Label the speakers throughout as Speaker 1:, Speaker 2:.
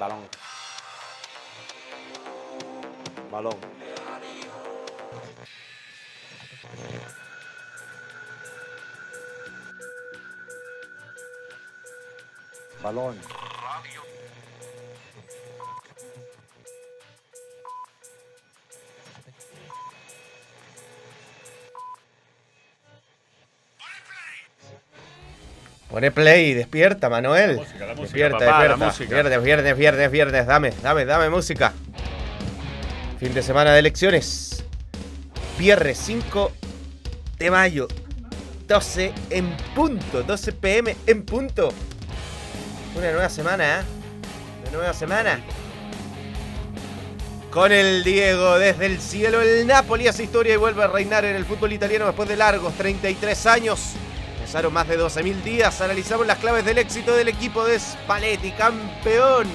Speaker 1: Balón. Balón. Balón.
Speaker 2: Pone play, despierta, Manuel.
Speaker 3: La música, la música,
Speaker 2: despierta,
Speaker 3: papá, la
Speaker 2: despierta.
Speaker 3: música.
Speaker 2: Viernes, viernes, viernes, viernes. Dame, dame, dame música. Fin de semana de elecciones. Viernes 5 de mayo. 12 en punto. 12 pm en punto. Una nueva semana, ¿eh? Una nueva semana. Con el Diego desde el cielo, el Napoli hace historia y vuelve a reinar en el fútbol italiano después de largos 33 años. Pasaron más de 12.000 días, analizamos las claves del éxito del equipo de Spalletti, campeón.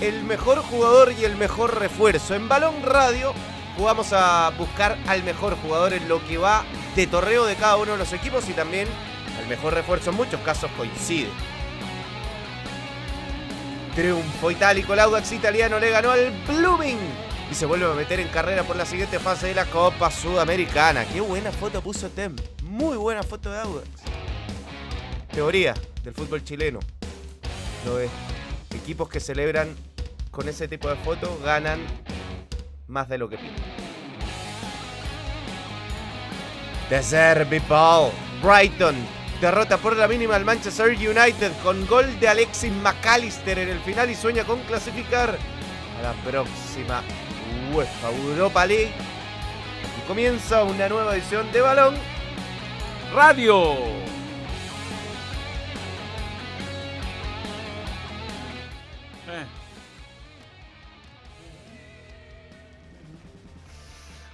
Speaker 2: El mejor jugador y el mejor refuerzo. En Balón Radio jugamos a buscar al mejor jugador en lo que va de torneo de cada uno de los equipos y también al mejor refuerzo. En muchos casos coincide. Triunfo itálico, el Audax italiano le ganó al Blooming y se vuelve a meter en carrera por la siguiente fase de la Copa Sudamericana. Qué buena foto puso Tem. Muy buena foto de Audax. Teoría del fútbol chileno. Lo es. Equipos que celebran con ese tipo de fotos ganan más de lo que piden. Derby Ball. Brighton derrota por la mínima al Manchester United con gol de Alexis McAllister en el final y sueña con clasificar a la próxima UEFA Europa League. Y comienza una nueva edición de Balón.
Speaker 3: Radio. Eh.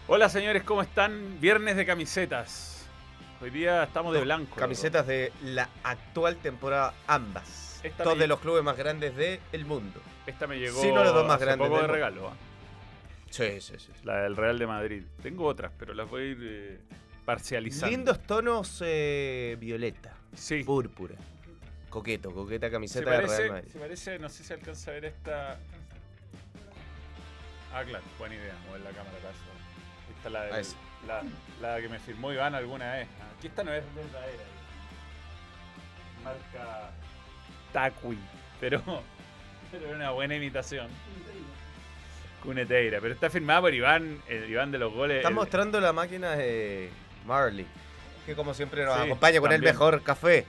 Speaker 3: Hola señores, ¿cómo están? Viernes de camisetas. Hoy día estamos de blanco.
Speaker 2: Camisetas de la actual temporada, ambas.
Speaker 3: Esta
Speaker 2: Dos de los clubes más grandes del mundo.
Speaker 3: Esta me llegó
Speaker 2: Sí, no, los dos más
Speaker 3: hace
Speaker 2: grandes
Speaker 3: poco de
Speaker 2: del mundo.
Speaker 3: regalo. ¿ah?
Speaker 2: Sí, sí, sí.
Speaker 3: La del Real de Madrid. Tengo otras, pero las voy a ir eh, parcializando.
Speaker 2: Lindos tonos eh, violeta,
Speaker 3: Sí.
Speaker 2: púrpura. Coqueto, coqueta
Speaker 3: Se
Speaker 2: camiseta de Real
Speaker 3: parece,
Speaker 2: Madrid.
Speaker 3: se parece, no sé si alcanza a ver esta. Ah, claro, buena idea, mover la cámara para. Esta es la,
Speaker 2: Ah,
Speaker 3: del- la, la que me firmó Iván alguna vez. Ah, Aquí esta no es verdadera. Marca Taqui, pero, pero es una buena imitación. Cuneteira, pero está firmada por Iván, el Iván de los goles.
Speaker 2: Están
Speaker 3: el-
Speaker 2: mostrando la máquina de Marley, que como siempre nos
Speaker 3: Sí,
Speaker 2: acompaña con el mejor café.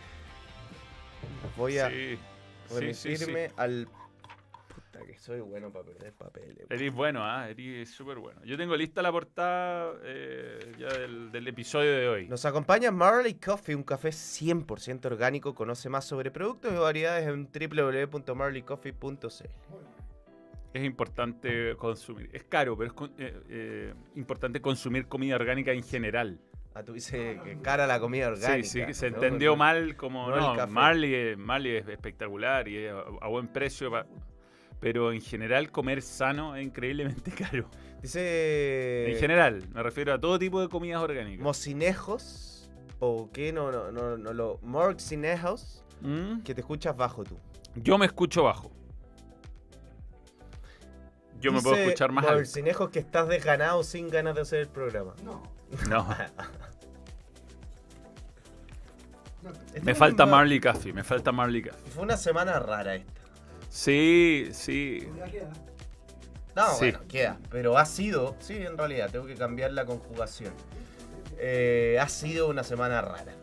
Speaker 2: Voy a
Speaker 3: Sí,
Speaker 2: remitirme
Speaker 3: sí.
Speaker 2: al... Puta que soy bueno para perder papeles.
Speaker 3: Eres bueno, ¿ah? Eres súper bueno. Yo tengo lista la portada eh, ya del, del episodio de hoy.
Speaker 2: Nos acompaña Marley Coffee, un café 100% orgánico. Conoce más sobre productos y variedades en www.marleycoffee.cl.
Speaker 3: Es importante consumir. Es caro, pero es con- eh, eh, importante consumir comida orgánica en general.
Speaker 2: Ah, tú dices que cara la comida orgánica.
Speaker 3: sí, sí, se
Speaker 2: ¿no?
Speaker 3: entendió mal como
Speaker 2: no
Speaker 3: no. Marley, es- Marley es espectacular y es a, a buen precio, pa- pero en general comer sano es increíblemente caro.
Speaker 2: Dice...
Speaker 3: en general, me refiero a todo tipo de comidas orgánicas.
Speaker 2: Mocinejos, o qué, no, no, no, no, lo... Morcinejos,
Speaker 3: ¿Mm?
Speaker 2: que te escuchas bajo tú.
Speaker 3: Yo me escucho bajo. Yo me puedo escuchar más alto.
Speaker 2: Morcinejos que estás desganado sin ganas de hacer el programa.
Speaker 3: No.
Speaker 2: Esta
Speaker 3: Me falta
Speaker 2: una-
Speaker 3: Marley Coffee, me falta Marley Coffee.
Speaker 2: Fue una semana rara esta.
Speaker 3: Sí, sí.
Speaker 2: No,
Speaker 3: Sí.
Speaker 2: bueno, queda. Pero ha sido, sí, en realidad, tengo que cambiar la conjugación. Eh, ha sido una semana rara.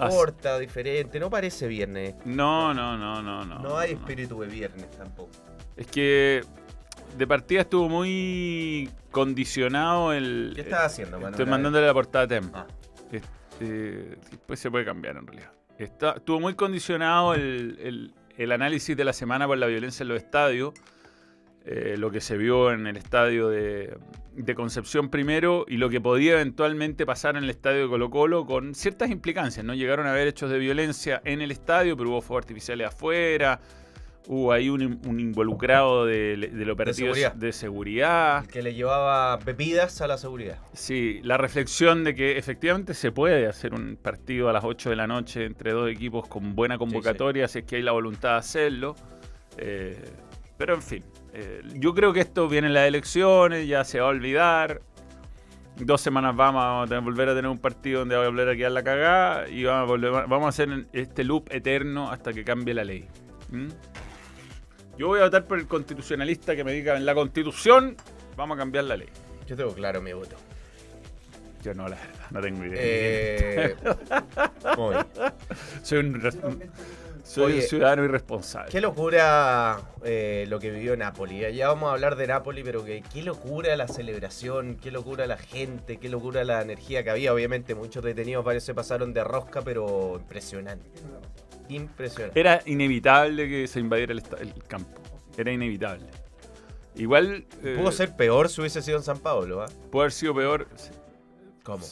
Speaker 3: Ah,
Speaker 2: Corta, diferente, no parece viernes.
Speaker 3: No, no, no, no, no.
Speaker 2: No, hay espíritu de viernes tampoco.
Speaker 3: Es que de partida estuvo muy condicionado el.
Speaker 2: ¿Qué estás haciendo, Manuel?
Speaker 3: Estoy mandándole la portada a Tem.
Speaker 2: Ah.
Speaker 3: Este, después se puede cambiar en realidad. Está, estuvo muy condicionado el, el- el análisis de la semana por la violencia en los estadios. eh, lo que se vio en el estadio de, de Concepción primero y lo que podía eventualmente pasar en el estadio de Colo Colo con ciertas implicancias. No llegaron a haber hechos de violencia en el estadio, pero hubo fuegos artificiales afuera. Hubo ahí un, un involucrado del, del operativo
Speaker 2: seguridad.
Speaker 3: de seguridad.
Speaker 2: El que le llevaba bebidas a la seguridad.
Speaker 3: Sí, la reflexión de que efectivamente se puede hacer un partido a las 8 de la noche entre dos equipos con buena convocatoria, si es que hay la voluntad de hacerlo. Eh, pero en fin, eh, yo creo que esto viene en las elecciones, ya se va a olvidar. Dos semanas vamos a tener- volver a tener un partido donde va a volver a quedar la cagada y vamos a, volver- vamos a hacer este loop eterno hasta que cambie la ley. ¿Mm? Yo voy a votar por el constitucionalista que me diga en la constitución vamos a cambiar la ley.
Speaker 2: Yo tengo claro mi voto.
Speaker 3: Yo no, la verdad, no tengo idea.
Speaker 2: Eh, muy.
Speaker 3: Soy un, soy un
Speaker 2: Oye,
Speaker 3: ciudadano irresponsable.
Speaker 2: Qué locura eh, lo que vivió Napoli. Ya vamos a hablar de Napoli, pero que, qué locura la celebración, qué locura la gente, qué locura la energía que había. Obviamente muchos detenidos parece pasaron de rosca, pero impresionante. Impresionante.
Speaker 3: Era inevitable que se invadiera el, campo. Era inevitable. Igual eh,
Speaker 2: Pudo ser peor si hubiese sido en San Pablo, ¿ah?
Speaker 3: pudo haber sido peor.
Speaker 2: ¿Cómo?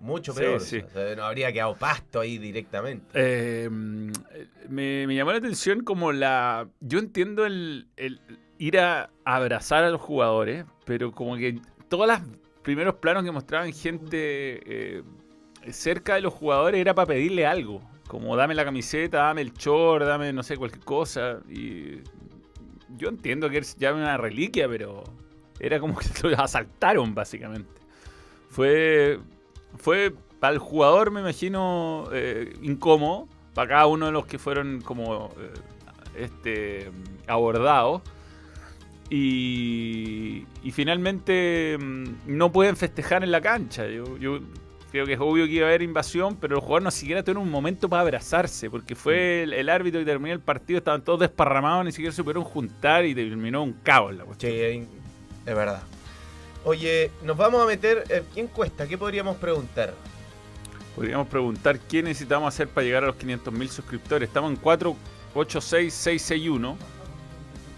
Speaker 2: Mucho peor.
Speaker 3: sí.
Speaker 2: O sea, no habría quedado pasto ahí directamente.
Speaker 3: Eh, me, me llamó la atención como la... Yo entiendo el, el ir a abrazar a los jugadores, pero como que todos los primeros planos que mostraban gente eh, cerca de los jugadores era para pedirle algo. Como dame la camiseta, dame el short, dame no sé, cualquier cosa. Y yo entiendo que es ya una reliquia, pero era como que lo asaltaron básicamente. Fue, fue para el jugador, me imagino, eh, incómodo. Para cada uno de los que fueron como eh, este, abordados. Y, y finalmente mm, no pueden festejar en la cancha. Yo, creo que es obvio que iba a haber invasión, pero los jugadores no siquiera tuvieron un momento para abrazarse, porque fue el, el árbitro que terminó el partido, estaban todos desparramados, ni siquiera se pudieron juntar y terminó un caos la cuestión.
Speaker 2: Sí, es verdad. Oye, nos vamos a meter. eh, ¿Quién cuesta? ¿Qué podríamos preguntar?
Speaker 3: Podríamos preguntar qué necesitamos hacer para llegar a los 500.000 suscriptores. Estamos en 486661.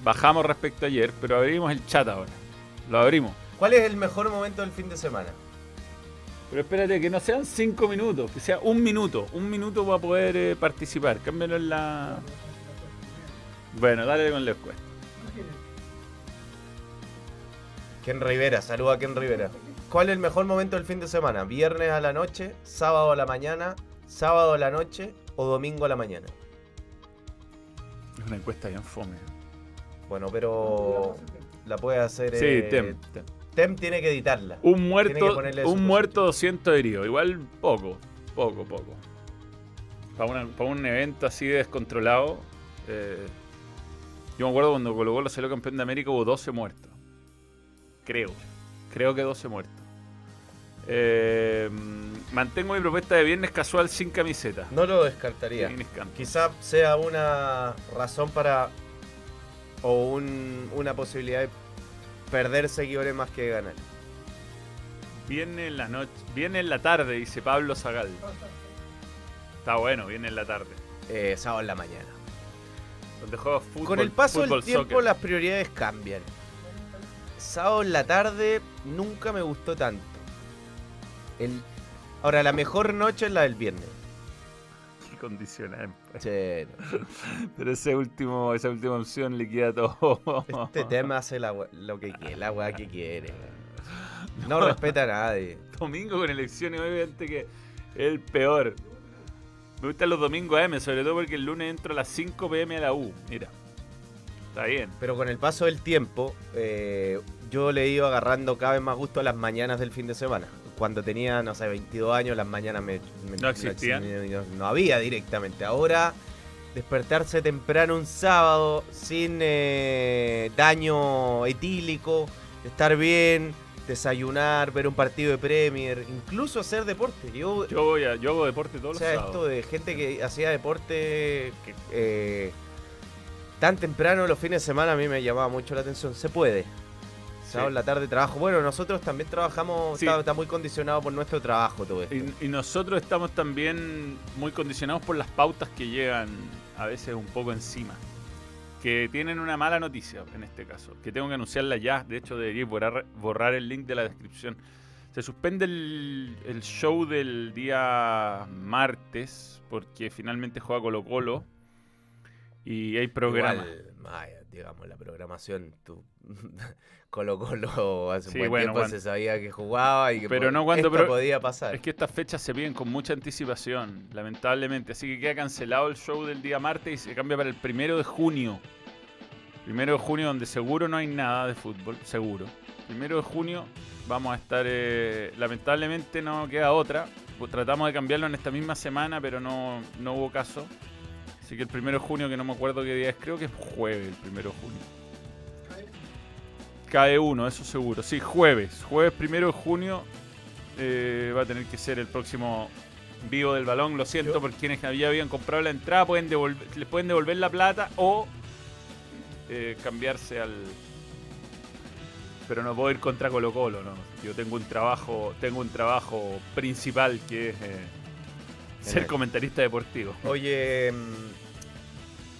Speaker 3: Bajamos respecto a ayer, pero abrimos el chat ahora. Lo abrimos.
Speaker 2: ¿Cuál es el mejor momento del fin de semana?
Speaker 3: Pero espérate, que no sean 5 minutos, que sea un minuto. Un minuto para poder eh, participar. Cámbialo en la. Bueno, dale con la encuesta.
Speaker 2: Ken Rivera, saluda a Ken Rivera. ¿Cuál es el mejor momento del fin de semana? ¿Viernes a la noche, sábado a la mañana, sábado a la noche o domingo a la mañana?
Speaker 3: Es una encuesta bien fome.
Speaker 2: Bueno, pero la puede hacer.
Speaker 3: Sí,
Speaker 2: eh,
Speaker 3: Tem. Tem.
Speaker 2: Tem tiene que editarla.
Speaker 3: Un muerto, un muerto, 200 heridos. Igual poco, poco, poco. Para, una- para un evento así de descontrolado. eh, yo me acuerdo cuando Colo Colo salió campeón de América hubo 12 muertos. Creo. Creo que 12 muertos. Eh, mantengo mi propuesta de viernes casual sin camiseta.
Speaker 2: No lo descartaría. Quizá sea una razón para. o un- una posibilidad de perder seguidores más que ganar.
Speaker 3: Viene en la noche, viene en la tarde, dice Pablo Zagal. Está bueno, viene en la tarde.
Speaker 2: Eh, sábado en la mañana.
Speaker 3: Donde juega fútbol.
Speaker 2: Con el paso del tiempo
Speaker 3: soccer.
Speaker 2: las prioridades cambian. Sábado en la tarde nunca me gustó tanto. El... Ahora, la mejor noche es la del viernes.
Speaker 3: Qué condicionante.
Speaker 2: Che,
Speaker 3: Pero ese último, esa última opción le queda todo.
Speaker 2: este tema hace la lo que quiere, la weá que quiere. No respeta a nadie.
Speaker 3: Domingo con elecciones, obviamente que es el peor. Me gustan los domingos AM, sobre todo porque el lunes entro a las 5 pm a la U. Mira. Está bien.
Speaker 2: Pero con el paso del tiempo, eh, yo le iba agarrando cada vez más gusto a las mañanas del fin de semana. Cuando tenía, no sé, 22 años, las mañanas me, me-
Speaker 3: No existían.
Speaker 2: No, no había directamente. Ahora, despertarse temprano un sábado sin eh, daño etílico, estar bien, desayunar, ver un partido de Premier, incluso hacer deporte. Yo,
Speaker 3: Yo voy a, yo hago deporte todos
Speaker 2: o sea,
Speaker 3: los
Speaker 2: esto de gente que hacía deporte que, eh, tan temprano los fines de semana a mí me llamaba mucho la atención. Se puede. Sábado en la tarde trabajo. Bueno, nosotros también trabajamos, está, está muy condicionado por nuestro trabajo todo esto.
Speaker 3: Y, y nosotros estamos también muy condicionados por las pautas que llegan a veces un poco encima. Que tienen una mala noticia en este caso. Que tengo que anunciarla ya. De hecho, debería borrar, borrar el link de la descripción. Se suspende el, el show del día martes porque finalmente juega Colo Colo. Y hay programas.
Speaker 2: Igual, digamos, la programación, tú, Colo Colo hace un buen
Speaker 3: bueno,
Speaker 2: tiempo
Speaker 3: cuando-
Speaker 2: se sabía que jugaba y que
Speaker 3: Pero no cuando
Speaker 2: esto
Speaker 3: pro-
Speaker 2: podía pasar.
Speaker 3: Es que estas fechas se piden con mucha anticipación, lamentablemente. Así que queda cancelado el show del día martes y se cambia para el primero de junio. Primero de junio, donde seguro no hay nada de fútbol, seguro. Primero de junio vamos a estar. eh, lamentablemente no queda otra. Pues Tratamos de cambiarlo en esta misma semana, pero no, no hubo caso. Así que el primero de junio, que no me acuerdo qué día es, creo que es jueves el primero de junio. Cae uno, eso seguro. Sí, jueves. Jueves primero de junio eh, va a tener que ser el próximo vivo del balón. Lo siento por quienes ya habían comprado la entrada. Pueden devolver, les pueden devolver la plata o eh, cambiarse al. Pero no puedo ir contra Colo Colo, ¿no? Yo tengo un trabajo, tengo un trabajo principal que es eh, ser comentarista deportivo.
Speaker 2: Oye, mm,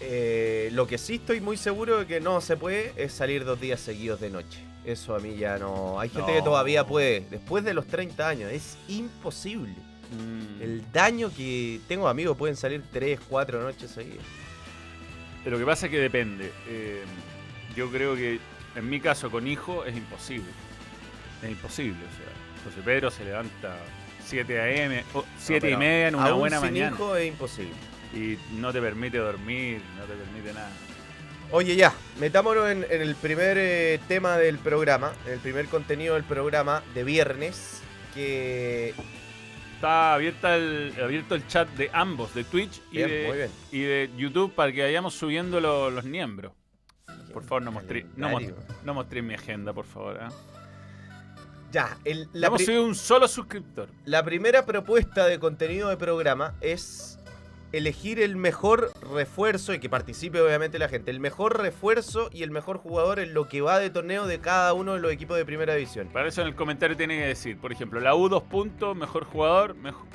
Speaker 2: eh, lo que sí estoy muy seguro de que no se puede es salir dos días seguidos de noche. Eso a mí ya no. Hay gente que todavía puede. Después de los 30 años, es imposible.
Speaker 3: Mm.
Speaker 2: El daño que tengo amigos pueden salir 3, 4 noches seguidas.
Speaker 3: Lo que pasa es que depende. Eh, yo creo que en mi caso con hijo es imposible. Es imposible. O sea, José Pedro se levanta 7 a.m. o 7 y media en una
Speaker 2: Aún
Speaker 3: buena
Speaker 2: sin
Speaker 3: mañana.
Speaker 2: hijo es imposible.
Speaker 3: Y no te permite dormir, no te permite nada.
Speaker 2: Oye, ya, metámonos en, en el primer eh, tema del programa, en el primer contenido del programa de viernes, que...
Speaker 3: Está abierta el, abierto el chat de ambos, de Twitch y,
Speaker 2: Bien,
Speaker 3: de, y YouTube, para que vayamos subiendo lo- los miembros. Por favor, no mostré, no, no mostré mi agenda, por favor. ¿ah?
Speaker 2: Ya, el- la,
Speaker 3: hemos subido un solo suscriptor.
Speaker 2: la primera propuesta de contenido de programa es elegir el mejor refuerzo y que participe obviamente la gente, el mejor refuerzo y el mejor jugador en lo que va de torneo de cada uno de los equipos de primera división.
Speaker 3: Para eso en el comentario tiene que decir, por ejemplo, la U dos puntos, mejor jugador, mejor.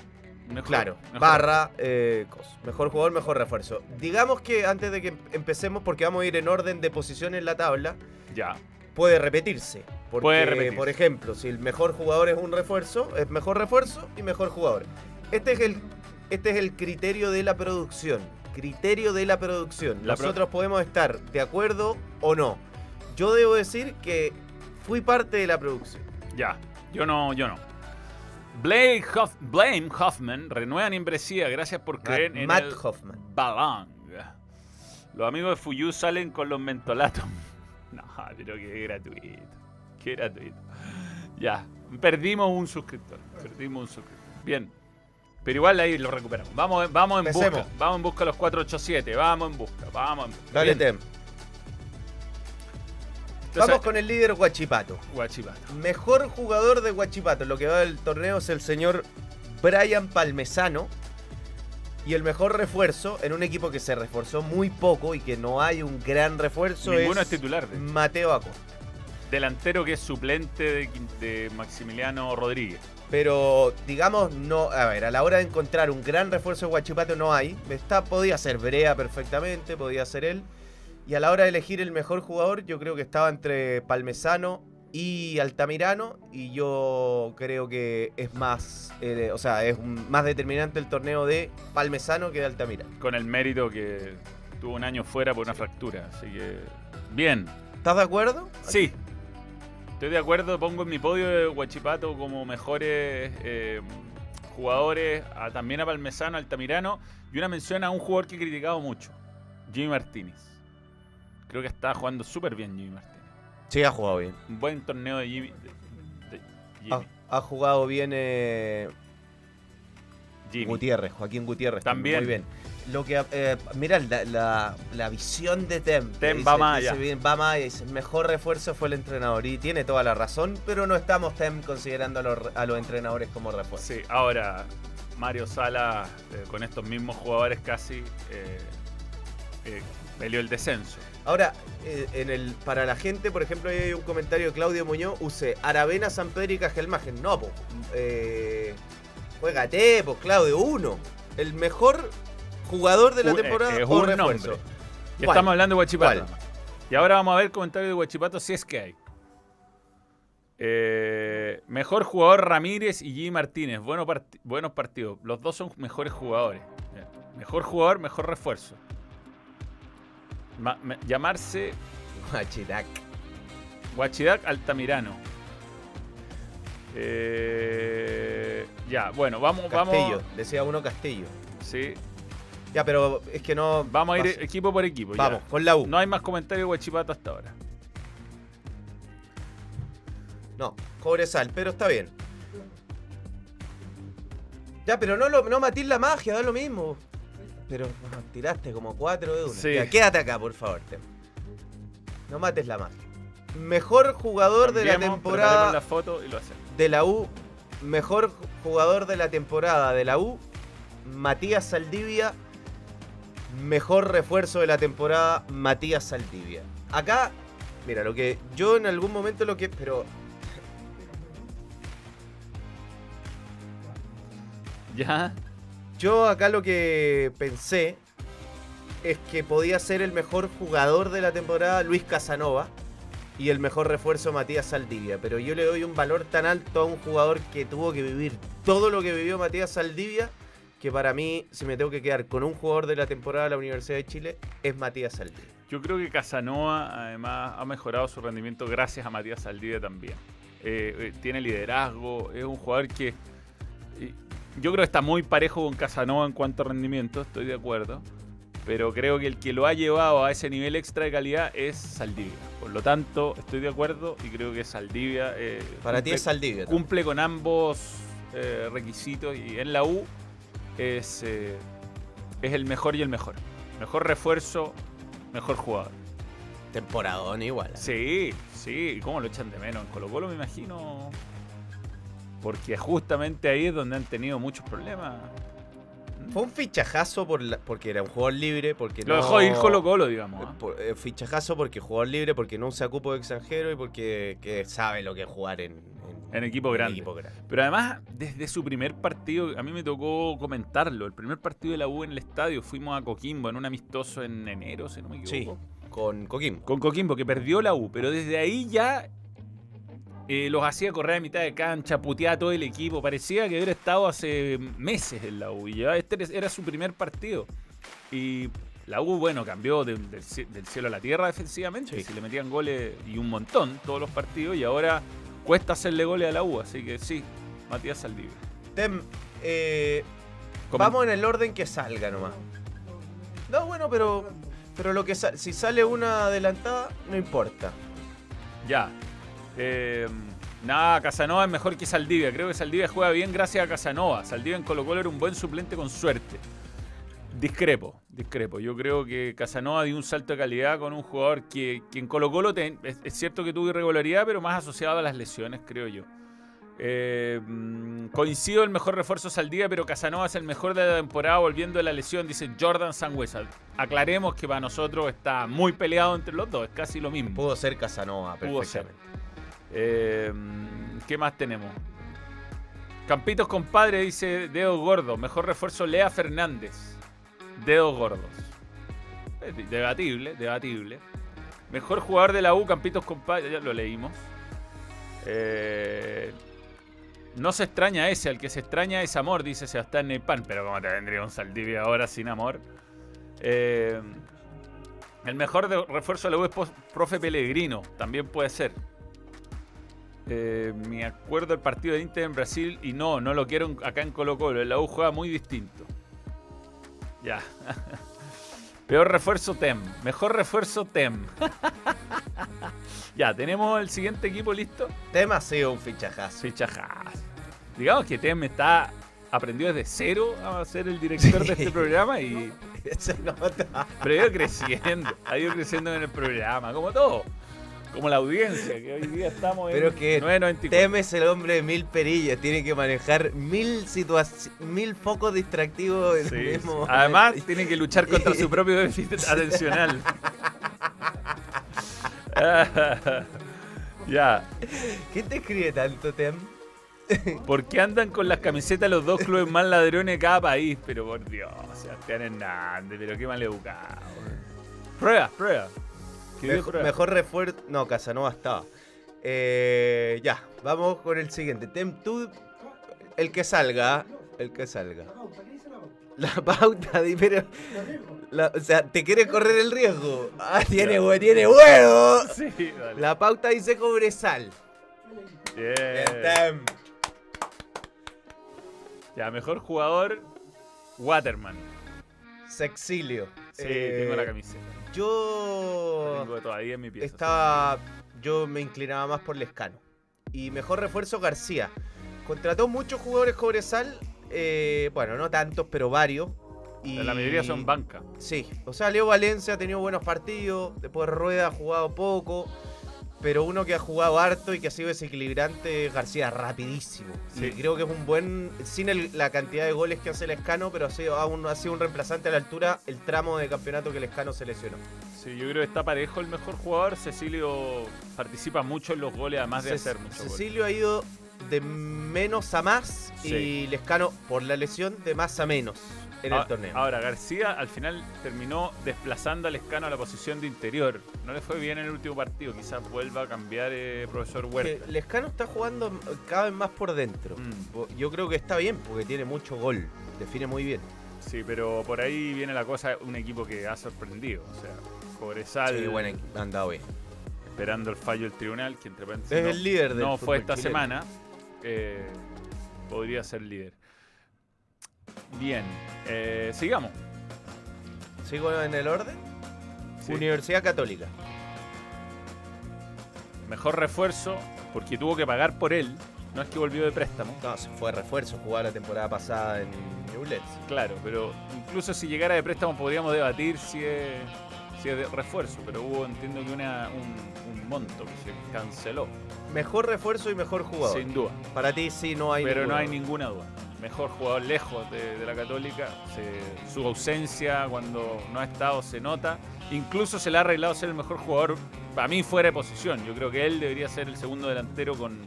Speaker 3: mejor
Speaker 2: Claro,
Speaker 3: mejor-
Speaker 2: barra, eh, cos. mejor jugador, mejor refuerzo. Digamos que antes de que em- empecemos, porque vamos a ir en orden de posición en la tabla,
Speaker 3: Ya.
Speaker 2: puede repetirse. Porque,
Speaker 3: Puede repetirse.
Speaker 2: por ejemplo, si el mejor jugador es un refuerzo, es mejor refuerzo y mejor jugador. Este es el, este es el criterio de la producción. Criterio de la producción.
Speaker 3: La pro-
Speaker 2: Nosotros podemos estar de acuerdo o no. Yo debo decir que fui parte de la producción.
Speaker 3: Ya. Yo no, yo no. Blake Blame Hoffman renueva membresía. Gracias por creer en
Speaker 2: Matt
Speaker 3: el
Speaker 2: Hoffman.
Speaker 3: Balang. Los amigos de Fuyu salen con los mentolatos. No, pero que gratuito. Qué gratuito. Ya. Perdimos un suscriptor. Perdimos un suscriptor. Bien. Pero igual ahí lo recuperamos. Vamos, vamos en
Speaker 2: Empecemos.
Speaker 3: busca. Vamos en busca de los 487. Vamos en busca. Vamos en busca.
Speaker 2: Dale. Tem.
Speaker 3: Entonces,
Speaker 2: Vamos con el líder Guachipato.
Speaker 3: Guachipato.
Speaker 2: Mejor jugador de Guachipato, lo que va del torneo es el señor Brian Palmesano. Y el mejor refuerzo en un equipo que se reforzó muy poco y que no hay un gran refuerzo
Speaker 3: Ninguno
Speaker 2: es
Speaker 3: es titular.
Speaker 2: Mateo Acosta.
Speaker 3: delantero que es suplente de, de Maximiliano Rodríguez.
Speaker 2: Pero digamos, no, a ver, a la hora de encontrar un gran refuerzo de Guachipato no hay. Está, podía ser Brea perfectamente, podía ser él. Y a la hora de elegir el mejor jugador, yo creo que estaba entre Palmesano y Altamirano. Y yo creo que es más, eh, o sea, es un- más determinante el torneo de Palmesano que de Altamirano.
Speaker 3: Con el mérito que tuvo un año fuera por una fractura. Así que. Bien.
Speaker 2: ¿Estás de acuerdo?
Speaker 3: Sí. Estoy de acuerdo. Pongo en mi podio de Huachipato como mejores eh, jugadores. a- también a Palmesano, Altamirano. Y una mención a un jugador que he criticado mucho: Jimmy Martínez. Creo que está jugando súper bien Jimmy Martínez.
Speaker 2: Sí, ha jugado bien.
Speaker 3: Un buen torneo de Jimmy. de- de Jimmy.
Speaker 2: Ha, ha jugado bien eh,
Speaker 3: Jimmy.
Speaker 2: Gutiérrez, Joaquín Gutiérrez.
Speaker 3: También.
Speaker 2: Muy bien. Lo que, eh, mira, la, la- la visión de Tem.
Speaker 3: Tem
Speaker 2: dice-
Speaker 3: va más allá.
Speaker 2: va más allá, dice, mejor refuerzo fue el entrenador. Y tiene toda la razón, pero no estamos, Tem, considerando a los, a los entrenadores como refuerzo.
Speaker 3: Sí, ahora Mario Sala, eh, con estos mismos jugadores casi, eh, eh, peleó el descenso.
Speaker 2: Ahora, en el, para la gente, por ejemplo, hay un comentario de Claudio Muñoz, use Aravena, San Pedro y Cajelmagen. No, pues. Juégate, pues, Claudio, uno. El mejor jugador de la
Speaker 3: eh,
Speaker 2: temporada
Speaker 3: es
Speaker 2: o
Speaker 3: un
Speaker 2: refuerzo.
Speaker 3: nombre. Ya
Speaker 2: ¿Cuál?
Speaker 3: estamos hablando de Huachipato.
Speaker 2: ¿Cuál?
Speaker 3: Y ahora vamos a ver comentarios de Huachipato si es que hay. Eh, mejor jugador Ramírez y G. Martínez. Bueno buenos partidos. Los dos son mejores jugadores. Mejor jugador, mejor refuerzo. Ma- llamarse
Speaker 2: Guachirac.
Speaker 3: Huachidac Altamirano. Eh, ya, bueno, vamos,
Speaker 2: Castillo.
Speaker 3: vamos.
Speaker 2: Decía uno Castillo.
Speaker 3: Sí,
Speaker 2: Ya, pero es que no.
Speaker 3: vamos a ir equipo por equipo. ya.
Speaker 2: Vamos, con la U.
Speaker 3: No hay más comentarios de Huachipato hasta ahora.
Speaker 2: No, Cobresal, pero está bien. Ya, pero no, lo, no matís la magia, da lo mismo. Pero no, tiraste como cuatro de una.
Speaker 3: Sí.
Speaker 2: Ya, quédate acá, por favor. Tem. No mates la magia. Mejor jugador de la temporada
Speaker 3: preparemos la foto y lo hacemos.
Speaker 2: de la U. Mejor jugador de la temporada de la U. Matías Saldivia. Mejor refuerzo de la temporada, Matías Saldivia. Acá, mira, lo que yo en algún momento lo que. Pero
Speaker 3: Ya,
Speaker 2: Yo acá lo que pensé es que podía ser el mejor jugador de la temporada Luis Casanova y el mejor refuerzo Matías Saldivia. Pero yo le doy un valor tan alto a un jugador que tuvo que vivir todo lo que vivió Matías Saldivia que para mí, si me tengo que quedar con un jugador de la temporada de la Universidad de Chile, es Matías Saldivia.
Speaker 3: yo creo que Casanova además ha mejorado su rendimiento gracias a Matías Saldivia también. Eh, eh, tiene liderazgo, es un jugador que yo creo que está muy parejo con Casanova en cuanto a rendimiento, estoy de acuerdo. Pero creo que el que lo ha llevado a ese nivel extra de calidad es Saldivia. Por lo tanto, estoy de acuerdo y creo que Saldivia eh,
Speaker 2: Para ti
Speaker 3: cumple-
Speaker 2: es Saldivia. ¿no?
Speaker 3: cumple con ambos requisitos y en la U es, eh, es el mejor y el mejor. Mejor refuerzo, mejor jugador.
Speaker 2: Temporadón igual.
Speaker 3: Sí, sí, ¿y cómo lo echan de menos? En Colo Colo me imagino. Porque justamente ahí es donde han tenido muchos problemas.
Speaker 2: Fue un fichajazo por la- porque era un jugador libre, porque
Speaker 3: Lo
Speaker 2: no-
Speaker 3: dejó ir Colo Colo, digamos. ¿ah?
Speaker 2: Por- eh, fichajazo porque jugador libre, porque no usa cupo de extranjero y porque que sabe lo que es jugar en,
Speaker 3: En equipo grande.
Speaker 2: equipo grande.
Speaker 3: Pero además, desde su primer partido, a mí me tocó comentarlo. El primer partido de la U en el estadio, fuimos a Coquimbo en un amistoso en enero, si no me
Speaker 2: Sí,
Speaker 3: equivoco.
Speaker 2: con Coquimbo.
Speaker 3: Con Coquimbo, que perdió la U, pero desde ahí ya eh, los hacía correr a mitad de cancha, puteaba todo el equipo. Parecía que hubiera estado hace meses en la U. Y ya este era su primer partido. Y la U, bueno, cambió de- del, ci- del cielo a la tierra defensivamente.
Speaker 2: Sí.
Speaker 3: Le metían goles y un montón todos los partidos. Y ahora cuesta hacerle goles a la U. Así que sí, Matías Saldivia.
Speaker 2: Tem, eh, vamos en el orden que salga nomás. No, bueno, pero pero lo que si sale una adelantada, no importa.
Speaker 3: Ya. Eh, nada, Casanova es mejor que Saldivia. Creo que Saldivia juega bien gracias a Casanova. Saldivia en Colo Colo era un buen suplente con suerte. Discrepo, discrepo. Yo creo que Casanova dio un salto de calidad con un jugador que, que en Colo Colo ten- es, es cierto que tuvo irregularidad, pero más asociado a las lesiones, creo yo. Eh, mm, coincido el mejor refuerzo Saldivia, pero Casanova es el mejor de la temporada volviendo de la lesión, dice Jordan Sangüesa. Aclaremos que para nosotros está muy peleado entre los dos, es casi lo mismo.
Speaker 2: Pudo ser Casanova,
Speaker 3: Pudo ser.
Speaker 2: perfectamente.
Speaker 3: Eh, ¿Qué más tenemos? Campitos compadre, dice Dedos Gordos. Mejor refuerzo Lea Fernández. Dedos Gordos. De- Debatible, debatible. Mejor jugador de la U, Campitos compadre. Ya lo leímos. Eh, no se extraña ese, al que se extraña es amor, dice Sebastián Neypan. Pero ¿cómo te vendría un Saldivia ahora sin amor? Eh, el mejor de- refuerzo de la U es profe Pellegrino. También puede ser. Eh, me acuerdo del partido de Inter en Brasil y no, no lo quiero acá en Colo Colo. La U juega muy distinto. Ya. Peor refuerzo Tem. Mejor refuerzo Tem. ya, tenemos el siguiente equipo listo.
Speaker 2: Tem ha sido un fichajazo.
Speaker 3: Fichajas. Digamos que Tem está aprendió desde cero a ser el director de este programa y
Speaker 2: Se nota.
Speaker 3: pero ha ido creciendo, ha ido creciendo en el programa, como todo. Como la audiencia, que hoy día estamos en
Speaker 2: Pero que
Speaker 3: 9.94.
Speaker 2: Tem es el hombre de mil perillas, tiene que manejar mil mil focos distractivos en
Speaker 3: Sí,
Speaker 2: el
Speaker 3: sí.
Speaker 2: mismo
Speaker 3: Además, tiene que luchar contra su propio déficit atencional. ya.
Speaker 2: ¿Quién te escribe tanto, Tem?
Speaker 3: ¿Por qué andan con las camisetas los dos clubes más ladrones de cada país? Pero por Dios, Sebastián Hernández, pero qué mal educado. Prueba, prueba. ¿Qué
Speaker 2: Mejor, mejor refuerzo. No, Casanova estaba. Eh, ya, vamos con el siguiente. Tem, tú, el que salga, el que salga. La pauta, di- pero. la- o sea, ¿te quieres correr el riesgo? Ah, tiene, hue- tiene huevo.
Speaker 3: Sí, dale.
Speaker 2: La pauta dice cobresal.
Speaker 3: Bien.
Speaker 2: Bien, Tem.
Speaker 3: Ya, mejor jugador, Waterman.
Speaker 2: Sexilio.
Speaker 3: Sí,
Speaker 2: Eh,
Speaker 3: tengo la camiseta.
Speaker 2: Yo.
Speaker 3: tengo todavía en mi pieza.
Speaker 2: Estaba. Yo me inclinaba más por Lescano. Y mejor refuerzo García. Contrató muchos jugadores Cobresal. eh, bueno, no tantos, pero varios. Y...
Speaker 3: La mayoría son banca.
Speaker 2: Sí, o sea, Leo Valencia ha tenido buenos partidos, después Rueda ha jugado poco, pero uno que ha jugado harto y que ha sido desequilibrante es García, rapidísimo.
Speaker 3: Sí.
Speaker 2: Y creo que es un buen, sin el- la cantidad de goles que hace el Escano, pero ha sido, aún ha sido un reemplazante a la altura el tramo de campeonato que el Escano se lesionó.
Speaker 3: Sí, yo creo que está parejo el mejor jugador. Cecilio participa mucho en los goles, además de
Speaker 2: Ce-
Speaker 3: hacer goles.
Speaker 2: Cecilio ha ido de menos a más
Speaker 3: Sí.
Speaker 2: y Lescano, por la lesión, de más a menos en el
Speaker 3: Ah,
Speaker 2: torneo.
Speaker 3: Ahora, García al final terminó desplazando al escano a la posición de interior. No le fue bien en el último partido. Quizás vuelva a cambiar eh, profesor
Speaker 2: Que
Speaker 3: Huerta.
Speaker 2: Lescano está jugando cada vez más por dentro.
Speaker 3: Mm.
Speaker 2: Yo creo que está bien porque tiene mucho gol. Define muy bien.
Speaker 3: Sí, pero por ahí viene la cosa, un equipo que ha sorprendido. O sea, Cobresal
Speaker 2: Sí, bueno, andado bien.
Speaker 3: esperando el fallo del tribunal, que entre paréntesis
Speaker 2: Es
Speaker 3: no,
Speaker 2: el líder del
Speaker 3: no fue esta
Speaker 2: chileno.
Speaker 3: semana. eh, podría ser líder. Bien, eh, sigamos.
Speaker 2: ¿Sigo en el orden?
Speaker 3: Sí.
Speaker 2: Universidad Católica.
Speaker 3: Mejor refuerzo, porque tuvo que pagar por él. No es que volvió de préstamo.
Speaker 2: No, se fue refuerzo. Jugaba la temporada pasada en Newell's.
Speaker 3: Claro, pero incluso si llegara de préstamo podríamos debatir si es, si es de refuerzo, pero hubo, entiendo que una, un, un monto que se canceló,
Speaker 2: Mejor refuerzo y mejor jugador.
Speaker 3: sin duda.
Speaker 2: Para ti sí no hay
Speaker 3: pero no hay ninguna duda. Mejor jugador lejos de, la Católica, su ausencia cuando no ha estado se nota. Incluso se le ha arreglado ser el mejor jugador, para mí fuera de posición. Yo creo que él debería ser el segundo delantero con,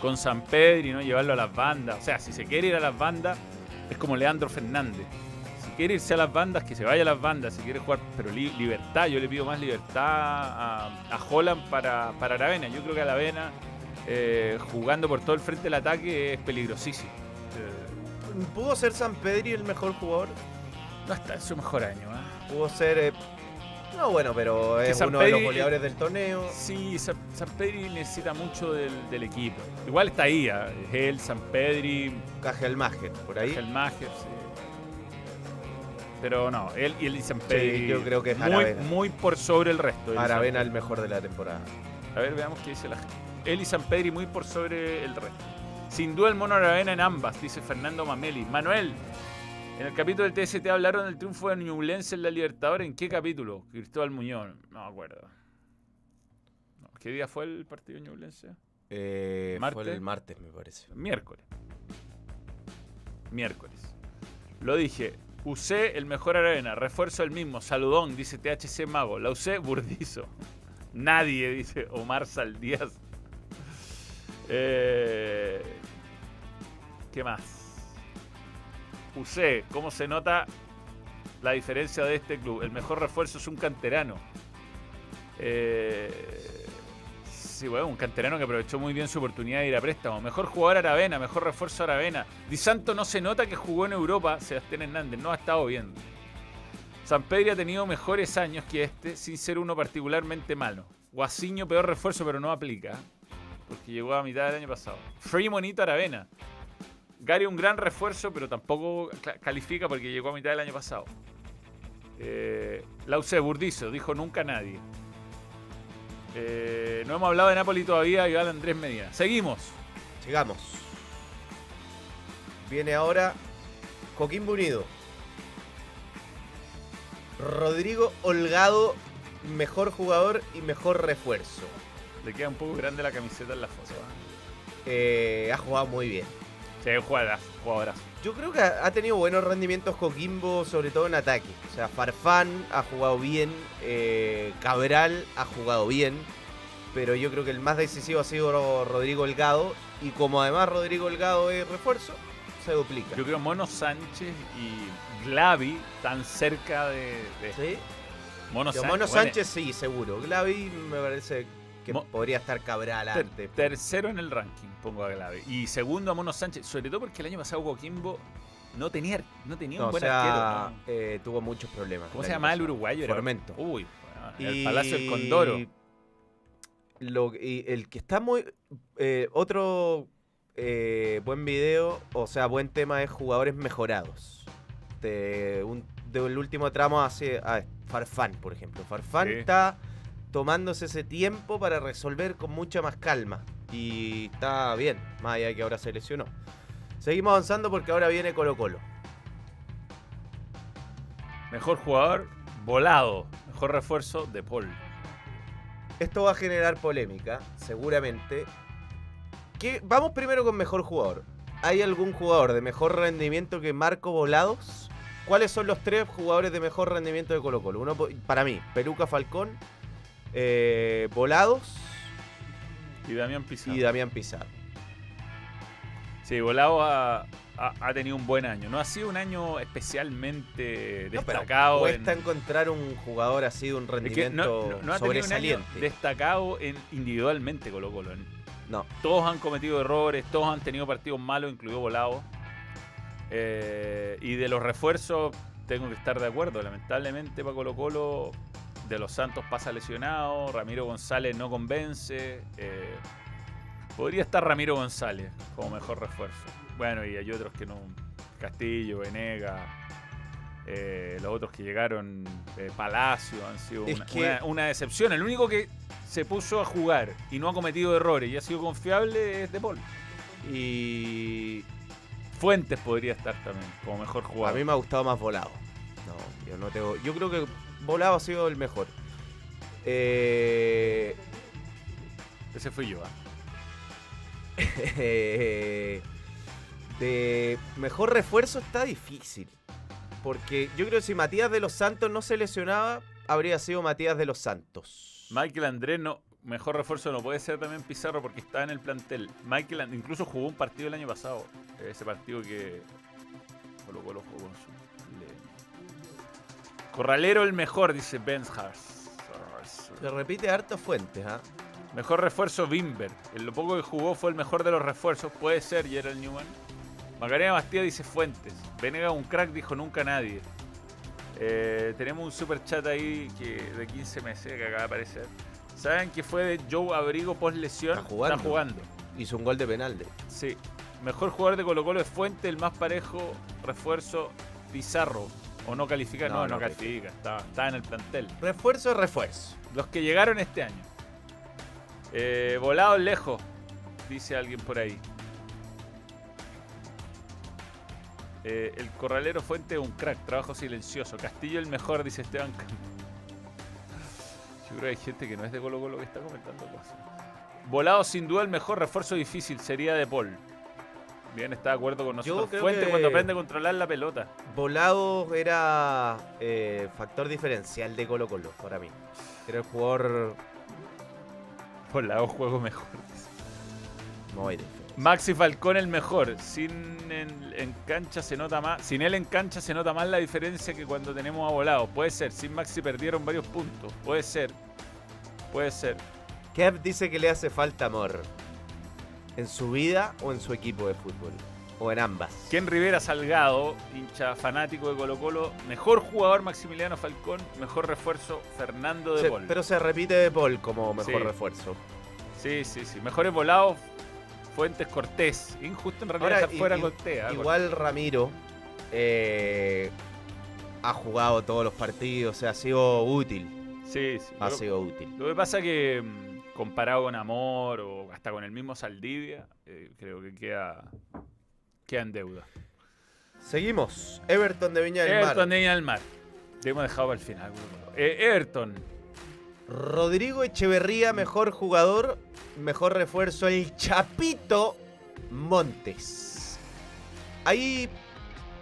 Speaker 3: con San Pedro y no llevarlo a las bandas. O sea, si se quiere ir a las bandas, es como Leandro Fernández. Si quiere irse a las bandas, que se vaya a las bandas. Si quiere jugar, pero li- libertad. Yo le pido más libertad a, a Holland para, para Aravena. Yo creo que Aravena, eh, jugando por todo el frente del ataque, es peligrosísimo. Eh,
Speaker 2: ¿Pudo ser San Pedri el mejor jugador?
Speaker 3: no está en su mejor año. ¿eh?
Speaker 2: Pudo ser... eh, No, bueno, pero es uno de los goleadores del torneo.
Speaker 3: Sí, San, San Pedri necesita mucho del, del equipo. Igual está ahí, ¿eh? él, San Pedri,
Speaker 2: Cajelmacher, por ahí.
Speaker 3: El Mager, sí. Pero no, él y y San Pedri.
Speaker 2: yo creo que es
Speaker 3: muy,
Speaker 2: Aravena.
Speaker 3: muy por sobre el resto.
Speaker 2: Aravena el mejor de la temporada.
Speaker 3: A ver, veamos qué dice la gente. Él y San Pedri muy por sobre el resto. Sin duda el mono Aravena en ambas, dice Fernando Mameli. Manuel, en el capítulo del TST hablaron del triunfo de Ñublense en la Libertadores. ¿En qué capítulo? Cristóbal Muñoz. No me acuerdo. No, ¿Qué día fue el partido de Ñublense?
Speaker 2: Eh,
Speaker 3: ¿Martes?
Speaker 2: Fue el martes, me parece.
Speaker 3: Miércoles. Miércoles. Lo dije. Usé el mejor Aravena. Refuerzo el mismo. Saludón, dice THC Mago. La usé Burdizo. Nadie, dice Omar Saldíaz. Eh, ¿Qué más? Usé. ¿Cómo se nota la diferencia de este club? El mejor refuerzo es un canterano. Eh, Sí, bueno, un canterano que aprovechó muy bien su oportunidad de ir a préstamo. Mejor jugador Aravena, mejor refuerzo Aravena. Di Santo no se nota que jugó en Europa, Sebastián Hernández, no ha estado bien. San Pedro ha tenido mejores años que este, sin ser uno particularmente malo. Guasiño, peor refuerzo, pero no aplica. Porque llegó a mitad del año pasado. Free Monito Aravena. Gary un gran refuerzo, pero tampoco califica porque llegó a mitad del año pasado. Eh, Lause Burdizo, dijo nunca nadie. Eh, no hemos hablado de Napoli todavía, Iván Andrés Medina. Seguimos.
Speaker 2: Sigamos. Viene ahora Coquimbo Unido. Rodrigo Holgado, mejor jugador y mejor refuerzo.
Speaker 3: Le queda un poco grande la camiseta en la foto. ¿eh?
Speaker 2: Eh, ha jugado muy bien.
Speaker 3: Sí, jugadoras, jugadoras.
Speaker 2: Yo creo que ha tenido buenos rendimientos Coquimbo, sobre todo en ataque. O sea, Farfán ha jugado bien, eh, Cabral ha jugado bien, pero yo creo que el más decisivo ha sido Ro- Rodrigo Holgado. Y como además Rodrigo Holgado es refuerzo, se duplica.
Speaker 3: Yo creo Mono Sánchez y Glavi tan cerca de. de-
Speaker 2: ¿Sí?
Speaker 3: Mono Sánchez.
Speaker 2: Mono
Speaker 3: bueno,
Speaker 2: Sánchez sí, seguro. Glavi me parece que
Speaker 3: Mo-
Speaker 2: podría estar Cabral
Speaker 3: ter-
Speaker 2: antes.
Speaker 3: tercero en el ranking, pongo a Glavi. Y segundo a Mono Sánchez, sobre todo porque el año pasado Coquimbo No tenía, no tenía
Speaker 2: No,
Speaker 3: un
Speaker 2: o
Speaker 3: buen
Speaker 2: sea,
Speaker 3: arquero. ¿no?
Speaker 2: eh, tuvo muchos problemas.
Speaker 3: ¿Cómo se
Speaker 2: año
Speaker 3: llama el uruguayo? Era-
Speaker 2: Formento.
Speaker 3: Uy, bueno, el Palacio del Condoro.
Speaker 2: Lo, y el que está muy. eh, otro eh, buen video, o sea, buen tema es jugadores mejorados. De un, del último tramo hacia a Farfán, por ejemplo. Farfán
Speaker 3: Sí.
Speaker 2: está tomándose ese tiempo para resolver con mucha más calma. Y está bien, más allá de que ahora se lesionó. Seguimos avanzando porque ahora viene Colo Colo.
Speaker 3: Mejor jugador, volado. Mejor refuerzo, De Paul.
Speaker 2: Esto va a generar polémica, seguramente. ¿Qué? Vamos primero con mejor jugador. ¿Hay algún jugador de mejor rendimiento que Marco Volados? ¿Cuáles son los tres jugadores de mejor rendimiento de Colo Colo? Uno para mí, Peluca Falcón, eh, Volados
Speaker 3: Y Damián Pizarro.
Speaker 2: y Damián Pizarro.
Speaker 3: Sí, Volado ha, ha- ha tenido un buen año. No ha sido un año especialmente
Speaker 2: No,
Speaker 3: destacado.
Speaker 2: cuesta
Speaker 3: en-
Speaker 2: encontrar un jugador así de un
Speaker 3: Es que
Speaker 2: rendimiento
Speaker 3: no, no- no ha tenido un año
Speaker 2: sobresaliente.
Speaker 3: destacado en, individualmente Colo Colo.
Speaker 2: No.
Speaker 3: Todos han cometido errores, todos han tenido partidos malos, incluido Volado. Eh, y de los refuerzos tengo que estar de acuerdo. Lamentablemente para Colo Colo, de los Santos pasa lesionado, Ramiro González no convence. eh, podría estar Ramiro González como mejor refuerzo. Bueno, y hay otros que no. Castillo, Venega. eh, los otros que llegaron, eh, Palacio, han sido una,
Speaker 2: que-
Speaker 3: una- una decepción. El único que se puso a jugar y no ha cometido errores y ha sido confiable es De Paul.
Speaker 2: Y
Speaker 3: Fuentes podría estar también como mejor
Speaker 2: A
Speaker 3: jugador.
Speaker 2: mí me ha gustado más volado. No, yo no tengo. Yo creo que volado ha sido el mejor. Eh,
Speaker 3: Ese fui yo. ¿ah?
Speaker 2: de mejor refuerzo está difícil. Porque yo creo que si Matías de los Santos no se lesionaba, habría sido Matías de los Santos.
Speaker 3: Michael Andrés no, mejor refuerzo no puede ser también Pizarro porque está en el plantel. Michael incluso jugó un partido el año pasado. Ese partido que Colo Colo jugó con su Corralero el mejor, dice Benshars.
Speaker 2: Se repite harto fuentes, ¿ah?
Speaker 3: Mejor refuerzo Bimber. En lo poco que jugó fue el mejor de los refuerzos. Puede ser Gerald Newman. Macarena Bastía dice Fuentes. Venega un crack dijo nunca nadie. Eh, tenemos un super chat ahí que de 15 meses que acaba de aparecer. ¿Saben que fue de Joe Abrigo post lesión?
Speaker 2: Está jugando.
Speaker 3: Está jugando.
Speaker 2: Hizo un gol de penal. De...
Speaker 3: Sí. Mejor jugador de Colo Colo es Fuente, el más parejo refuerzo Pizarro. ¿O no califica?
Speaker 2: No,
Speaker 3: No, no,
Speaker 2: no
Speaker 3: califica. Está, está en el plantel.
Speaker 2: Refuerzo refuerzo.
Speaker 3: Los que llegaron este año. Eh, volado lejos, dice alguien por ahí. Eh, el corralero Fuente un crack, trabajo silencioso. Castillo el mejor, dice Esteban Campos. Yo creo que hay gente que no es de Colo Colo que está comentando cosas. Volado sin duda el mejor refuerzo difícil sería de Paul. Bien, está de acuerdo con nosotros.
Speaker 2: creo
Speaker 3: Fuente
Speaker 2: que-
Speaker 3: cuando aprende a controlar la pelota.
Speaker 2: Volado era eh, factor diferencial de Colo Colo para mí. Era el jugador
Speaker 3: Volado juego mejor.
Speaker 2: muy diferente.
Speaker 3: Maxi Falcón el mejor. Sin en, en cancha se nota más. Sin él en cancha se nota más la diferencia que cuando tenemos a volado. Puede ser. Sin Maxi perdieron varios puntos. Puede ser. Puede ser.
Speaker 2: Kev dice que le hace falta amor. ¿En su vida o en su equipo de fútbol? O en ambas.
Speaker 3: Ken Rivera Salgado, hincha fanático de Colo Colo. Mejor jugador Maximiliano Falcón. Mejor refuerzo Fernando de
Speaker 2: Se-
Speaker 3: Paul.
Speaker 2: pero se repite de Paul como mejor
Speaker 3: Sí.
Speaker 2: refuerzo.
Speaker 3: Sí, sí, sí. Mejores volados Fuentes Cortés. Injusto en realidad
Speaker 2: Ahora,
Speaker 3: fuera Cortés. ¿ah?
Speaker 2: Igual Ramiro eh, ha jugado todos los partidos, o sea, ha sido útil.
Speaker 3: Sí, sí.
Speaker 2: Ha
Speaker 3: Lo-
Speaker 2: sido útil.
Speaker 3: Lo que pasa que mm, comparado con Amor o hasta con el mismo Saldivia, eh, creo que queda, queda en deuda.
Speaker 2: Seguimos. Everton de Viña del
Speaker 3: Everton
Speaker 2: Mar.
Speaker 3: de Viña del Mar. Lo hemos dejado para el final. Eh, Everton.
Speaker 2: Rodrigo Echeverría, mejor jugador, mejor refuerzo, el Chapito Montes. Ahí,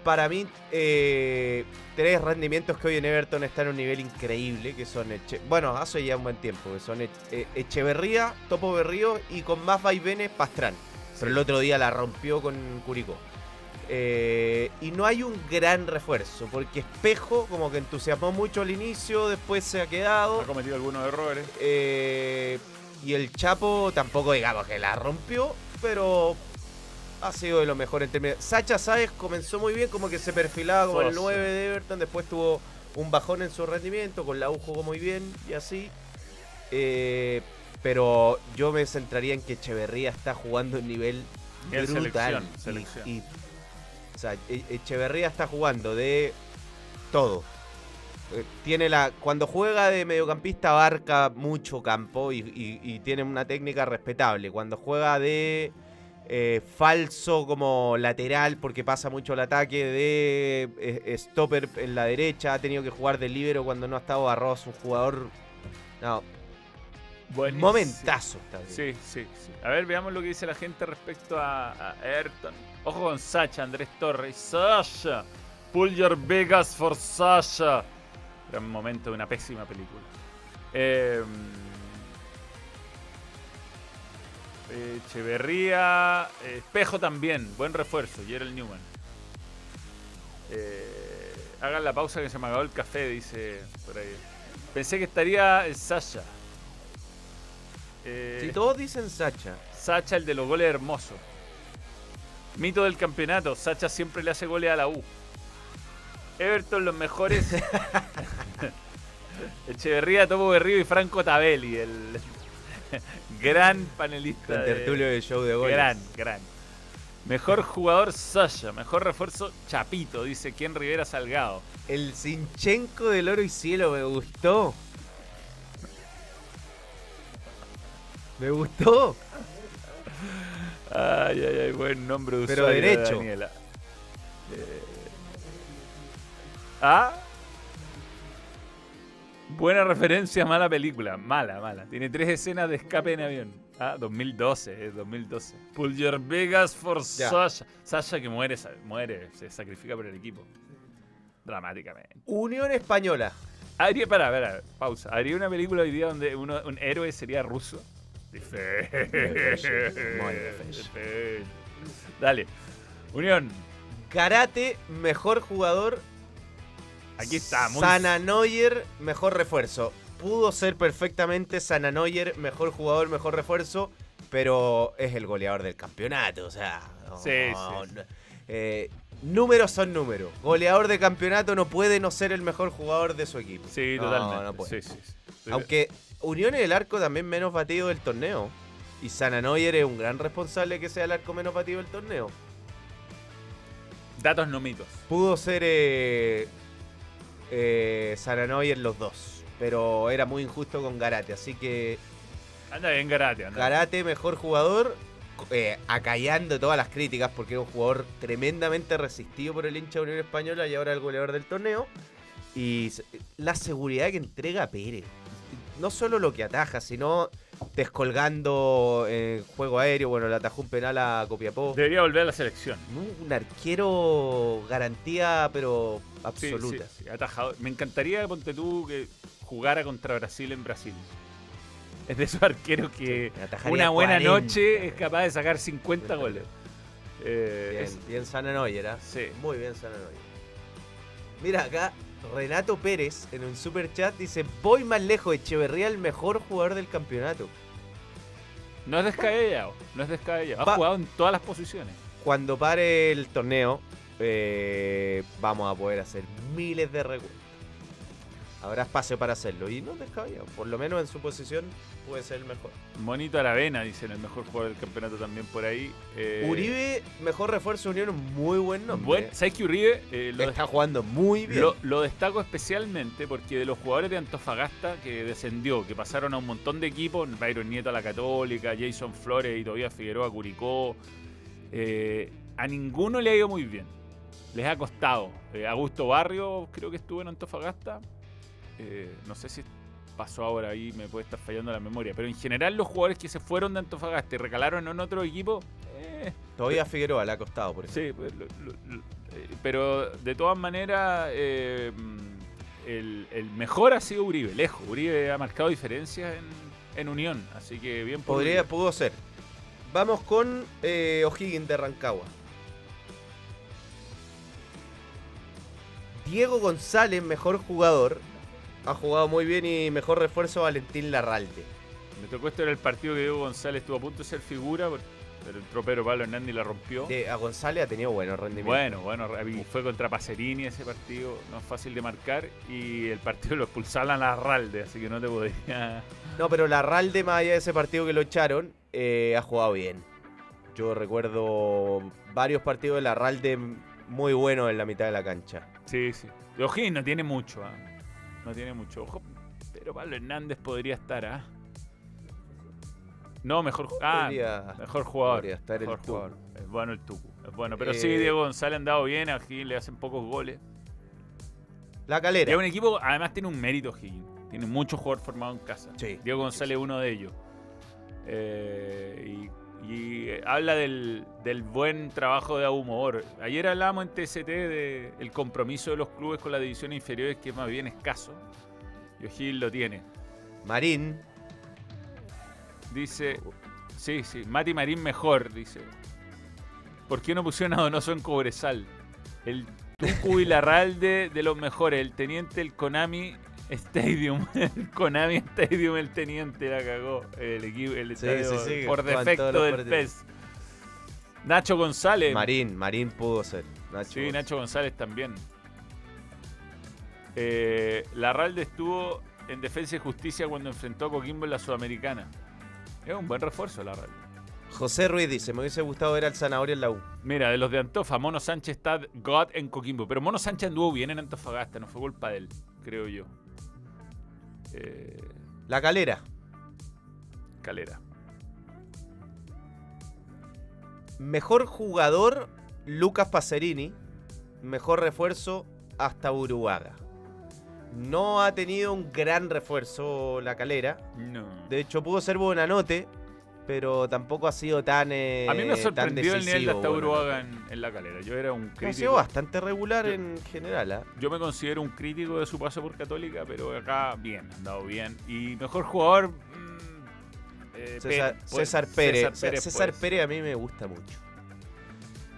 Speaker 2: para mí, eh, tres rendimientos que hoy en Everton están en un nivel increíble, que son, Eche- bueno, hace ya un buen tiempo, que son eh, Echeverría, Topo Berrío y con más vaivenes Pastrán. Pero el otro día la rompió con Curicó. Eh, y no hay un gran refuerzo, porque Espejo como que entusiasmó mucho al inicio, después se ha quedado.
Speaker 3: Ha cometido algunos errores.
Speaker 2: Eh, y el Chapo tampoco digamos que la rompió, pero ha sido de lo mejor en términos. Sacha Sáez comenzó muy bien, como que se perfilaba como el
Speaker 3: Foso.
Speaker 2: 9 de Everton, después tuvo un bajón en su rendimiento, con la U jugó muy bien y así. Eh, pero yo me centraría en que Echeverría está jugando un nivel brutal.
Speaker 3: selección, selección.
Speaker 2: y- o sea, E- Echeverría está jugando de todo. Eh, Tiene la, cuando juega de mediocampista abarca mucho campo y, y- y tiene una técnica respetable. Cuando juega de eh, falso como lateral porque pasa mucho el ataque de eh, stopper en la derecha, ha tenido que jugar de libero cuando no ha estado Barros, un jugador... No,
Speaker 3: Buenísimo.
Speaker 2: momentazo.
Speaker 3: Sí, sí, sí. A ver, veamos lo que dice la gente respecto a, a Ayrton. Ojo con Sacha, Andrés Torres. Sasha. Pull your Vegas for Sasha. Gran momento de una pésima película. Eh, Echeverría. Espejo también. Buen refuerzo. Gerald Newman. Eh, hagan la pausa que se me acabó el café, dice por ahí. Pensé que estaría el Sasha. Eh,
Speaker 2: Si todos dicen Sacha.
Speaker 3: Sacha, el de los goles hermoso. Mito del campeonato. Sacha siempre le hace goles a la U. Everton, los mejores. Echeverría, Topo Berrío y Franco Tabelli, el gran panelista. De-
Speaker 2: tertulio del show de goles.
Speaker 3: Gran, gran. Mejor jugador Sasha, mejor refuerzo Chapito, dice Ken Rivera Salgado.
Speaker 2: El Sinchenko del oro y cielo me gustó. Me gustó.
Speaker 3: Ay, ay, ay, buen nombre de
Speaker 2: Pero
Speaker 3: usuario de
Speaker 2: derecho.
Speaker 3: Daniela. Eh, Ah. Buena referencia, mala película. Mala, mala. Tiene tres escenas de escape en avión. Ah, 2012, es 2012. Pull your Vegas for
Speaker 2: Ya.
Speaker 3: Sasha. Sasha que muere, muere, se sacrifica por el equipo. Dramáticamente.
Speaker 2: Unión Española.
Speaker 3: Haría, para, para, pausa. ¿Haría una película hoy día donde uno- un héroe sería ruso? Dale. Unión.
Speaker 2: Karate, mejor jugador.
Speaker 3: Aquí está, muy-
Speaker 2: Sananoyer, mejor refuerzo. Pudo ser perfectamente Sananoyer, mejor jugador, mejor refuerzo. Pero es el goleador del campeonato. O sea. no,
Speaker 3: Sí, sí.
Speaker 2: no. Eh, números son números. Goleador de campeonato no puede no ser el mejor jugador de su equipo.
Speaker 3: Sí,
Speaker 2: No,
Speaker 3: totalmente.
Speaker 2: no puede.
Speaker 3: Sí,
Speaker 2: Aunque Unión es el arco también menos batido del torneo. Y Sananoyer es un gran responsable que sea el arco menos batido del torneo.
Speaker 3: Datos no mitos.
Speaker 2: Pudo ser eh, eh, Sananoyer los dos. Pero era muy injusto con Garate. Así que
Speaker 3: Anda bien, Garate. Anda.
Speaker 2: Garate, mejor jugador. eh, acallando todas las críticas porque es un jugador tremendamente resistido por el hincha de Unión Española y ahora el goleador del torneo. Y la seguridad que entrega Pérez. No solo lo que ataja, sino descolgando en juego aéreo. Bueno, le atajó un penal a Copiapó.
Speaker 3: Debería volver a la selección.
Speaker 2: Un- arquero garantía, pero absoluta.
Speaker 3: sí, sí, atajador. Me encantaría, ponte tú, que jugara contra Brasil en Brasil. Es de esos arqueros que una buena
Speaker 2: 40.
Speaker 3: noche es capaz de sacar 50 goles. Eh,
Speaker 2: Bien,
Speaker 3: es-
Speaker 2: bien Sananoyer, ¿ah?
Speaker 3: Sí.
Speaker 2: Muy bien Sananoyer. Mira acá, Renato Pérez en un super chat dice: Voy más lejos, Echeverría el mejor jugador del campeonato.
Speaker 3: no es descabellado. No es descabellado. Ha
Speaker 2: Pa-
Speaker 3: jugado en todas las posiciones.
Speaker 2: Cuando pare el torneo, eh, vamos a poder hacer miles de recuentos. Habrá espacio para hacerlo. Y no es descabellado. Por lo menos en su posición puede ser el mejor.
Speaker 3: Monito Aravena, dicen, el mejor jugador del campeonato también por ahí. Eh,
Speaker 2: Uribe, mejor refuerzo de Unión, un muy buen nombre.
Speaker 3: Buen, ¿Sabes que Uribe eh, lo,
Speaker 2: Está jugando muy bien.
Speaker 3: Lo, lo destaco especialmente porque de los jugadores de Antofagasta que descendió, que pasaron a un montón de equipos, Byron Nieto a la Católica, Jason Flores y todavía Figueroa Curicó, eh, a ninguno le ha ido muy bien. Les ha costado. Augusto Barrio creo que estuvo en Antofagasta. Eh, no sé si pasó ahora ahí, me puede estar fallando la memoria. Pero en general los jugadores que se fueron de Antofagasta y recalaron en otro equipo, eh,
Speaker 2: Todavía Figueroa le ha costado, por ejemplo.
Speaker 3: Sí, pues, lo- lo- lo- eh, pero de todas maneras, eh, mm, el, el mejor ha sido Uribe, lejos. Uribe ha marcado diferencias en, en Unión, así que bien por
Speaker 2: Podría,
Speaker 3: Uribe.
Speaker 2: pudo ser. Vamos con eh, O'Higgins de Rancagua. Diego González, mejor jugador. Ha jugado muy bien y mejor refuerzo Valentín Larralde.
Speaker 3: Me tocó esto en el partido que Diego González estuvo a punto de ser figura. Pero entró Pedro Pablo Hernández la rompió.
Speaker 2: De- a González ha tenido buenos rendimientos.
Speaker 3: Bueno, bueno, fue contra Pacerini ese partido, no es fácil de marcar. Y el partido lo expulsaron a Larralde, así que no te podía.
Speaker 2: No, pero la Ralde, más allá de ese partido que lo echaron, eh, ha jugado bien. Yo recuerdo varios partidos de la Ralde muy buenos en la mitad de la cancha.
Speaker 3: Sí, sí. De O'Higgins no tiene mucho, ¿ah? No tiene mucho. Ojo, pero Pablo Hernández podría estar, ¿ah? No, mejor, ah,
Speaker 2: Podría-
Speaker 3: mejor jugador.
Speaker 2: podría estar el
Speaker 3: mejor
Speaker 2: Tucu.
Speaker 3: jugador. Es bueno el Tucu. Es bueno. Pero sí,
Speaker 2: Eh,
Speaker 3: Diego González han dado bien. A le hacen pocos goles.
Speaker 2: La calera.
Speaker 3: es un equipo, además tiene un mérito O'Higgins. Tiene muchos jugadores formados en casa.
Speaker 2: Sí.
Speaker 3: Diego González es uno de ellos. Eh, y, y, eh, habla del, del buen trabajo de Ahumor. Ayer hablábamos en TST del compromiso de los clubes con las divisiones inferiores, que es más bien escaso. Y O'Higgins lo tiene.
Speaker 2: Marín.
Speaker 3: Dice, sí, sí, Mati Marín mejor, dice. ¿Por qué no pusieron a Donoso en Cobresal? El Tucu y Larralde de los mejores, el teniente el Konami Stadium, el Konami Stadium, el teniente la cagó, el equipo, el
Speaker 2: Sí,
Speaker 3: estadio
Speaker 2: sí, sí,
Speaker 3: por defecto del. PES. Nacho González,
Speaker 2: Marín. Marín pudo ser. Nacho.
Speaker 3: sí, Nacho González también. Eh, Larralde estuvo en Defensa y Justicia cuando enfrentó a Coquimbo en la Sudamericana. Es un buen refuerzo Larralde.
Speaker 2: José Ruiz dice, me hubiese gustado ver al Zanahoria en la U.
Speaker 3: Mira, de los de Antofa, Mono Sánchez está God en Coquimbo. Pero Mono Sánchez anduvo bien en Antofagasta, no fue culpa de él, creo yo. Eh,
Speaker 2: La calera.
Speaker 3: Calera.
Speaker 2: Mejor jugador, Lucas Pacerini. Mejor refuerzo, hasta Uruguaga. No ha tenido un gran refuerzo la calera.
Speaker 3: No.
Speaker 2: De hecho, pudo ser Buenanote, pero tampoco ha sido tan. eh,
Speaker 3: a mí me
Speaker 2: tan
Speaker 3: sorprendió el nivel de hasta
Speaker 2: Buenanote.
Speaker 3: Uruguaga en, en la calera. Yo era un
Speaker 2: Ha sido
Speaker 3: crítico.
Speaker 2: bastante regular
Speaker 3: Yo-
Speaker 2: en general. ¿ah?
Speaker 3: Yo me considero un crítico de su paso por Católica, pero acá bien, ha andado bien. Y mejor jugador. mm, eh,
Speaker 2: César,
Speaker 3: Pérez,
Speaker 2: César Pérez.
Speaker 3: César
Speaker 2: César
Speaker 3: Pérez.
Speaker 2: César Pérez a mí me gusta mucho.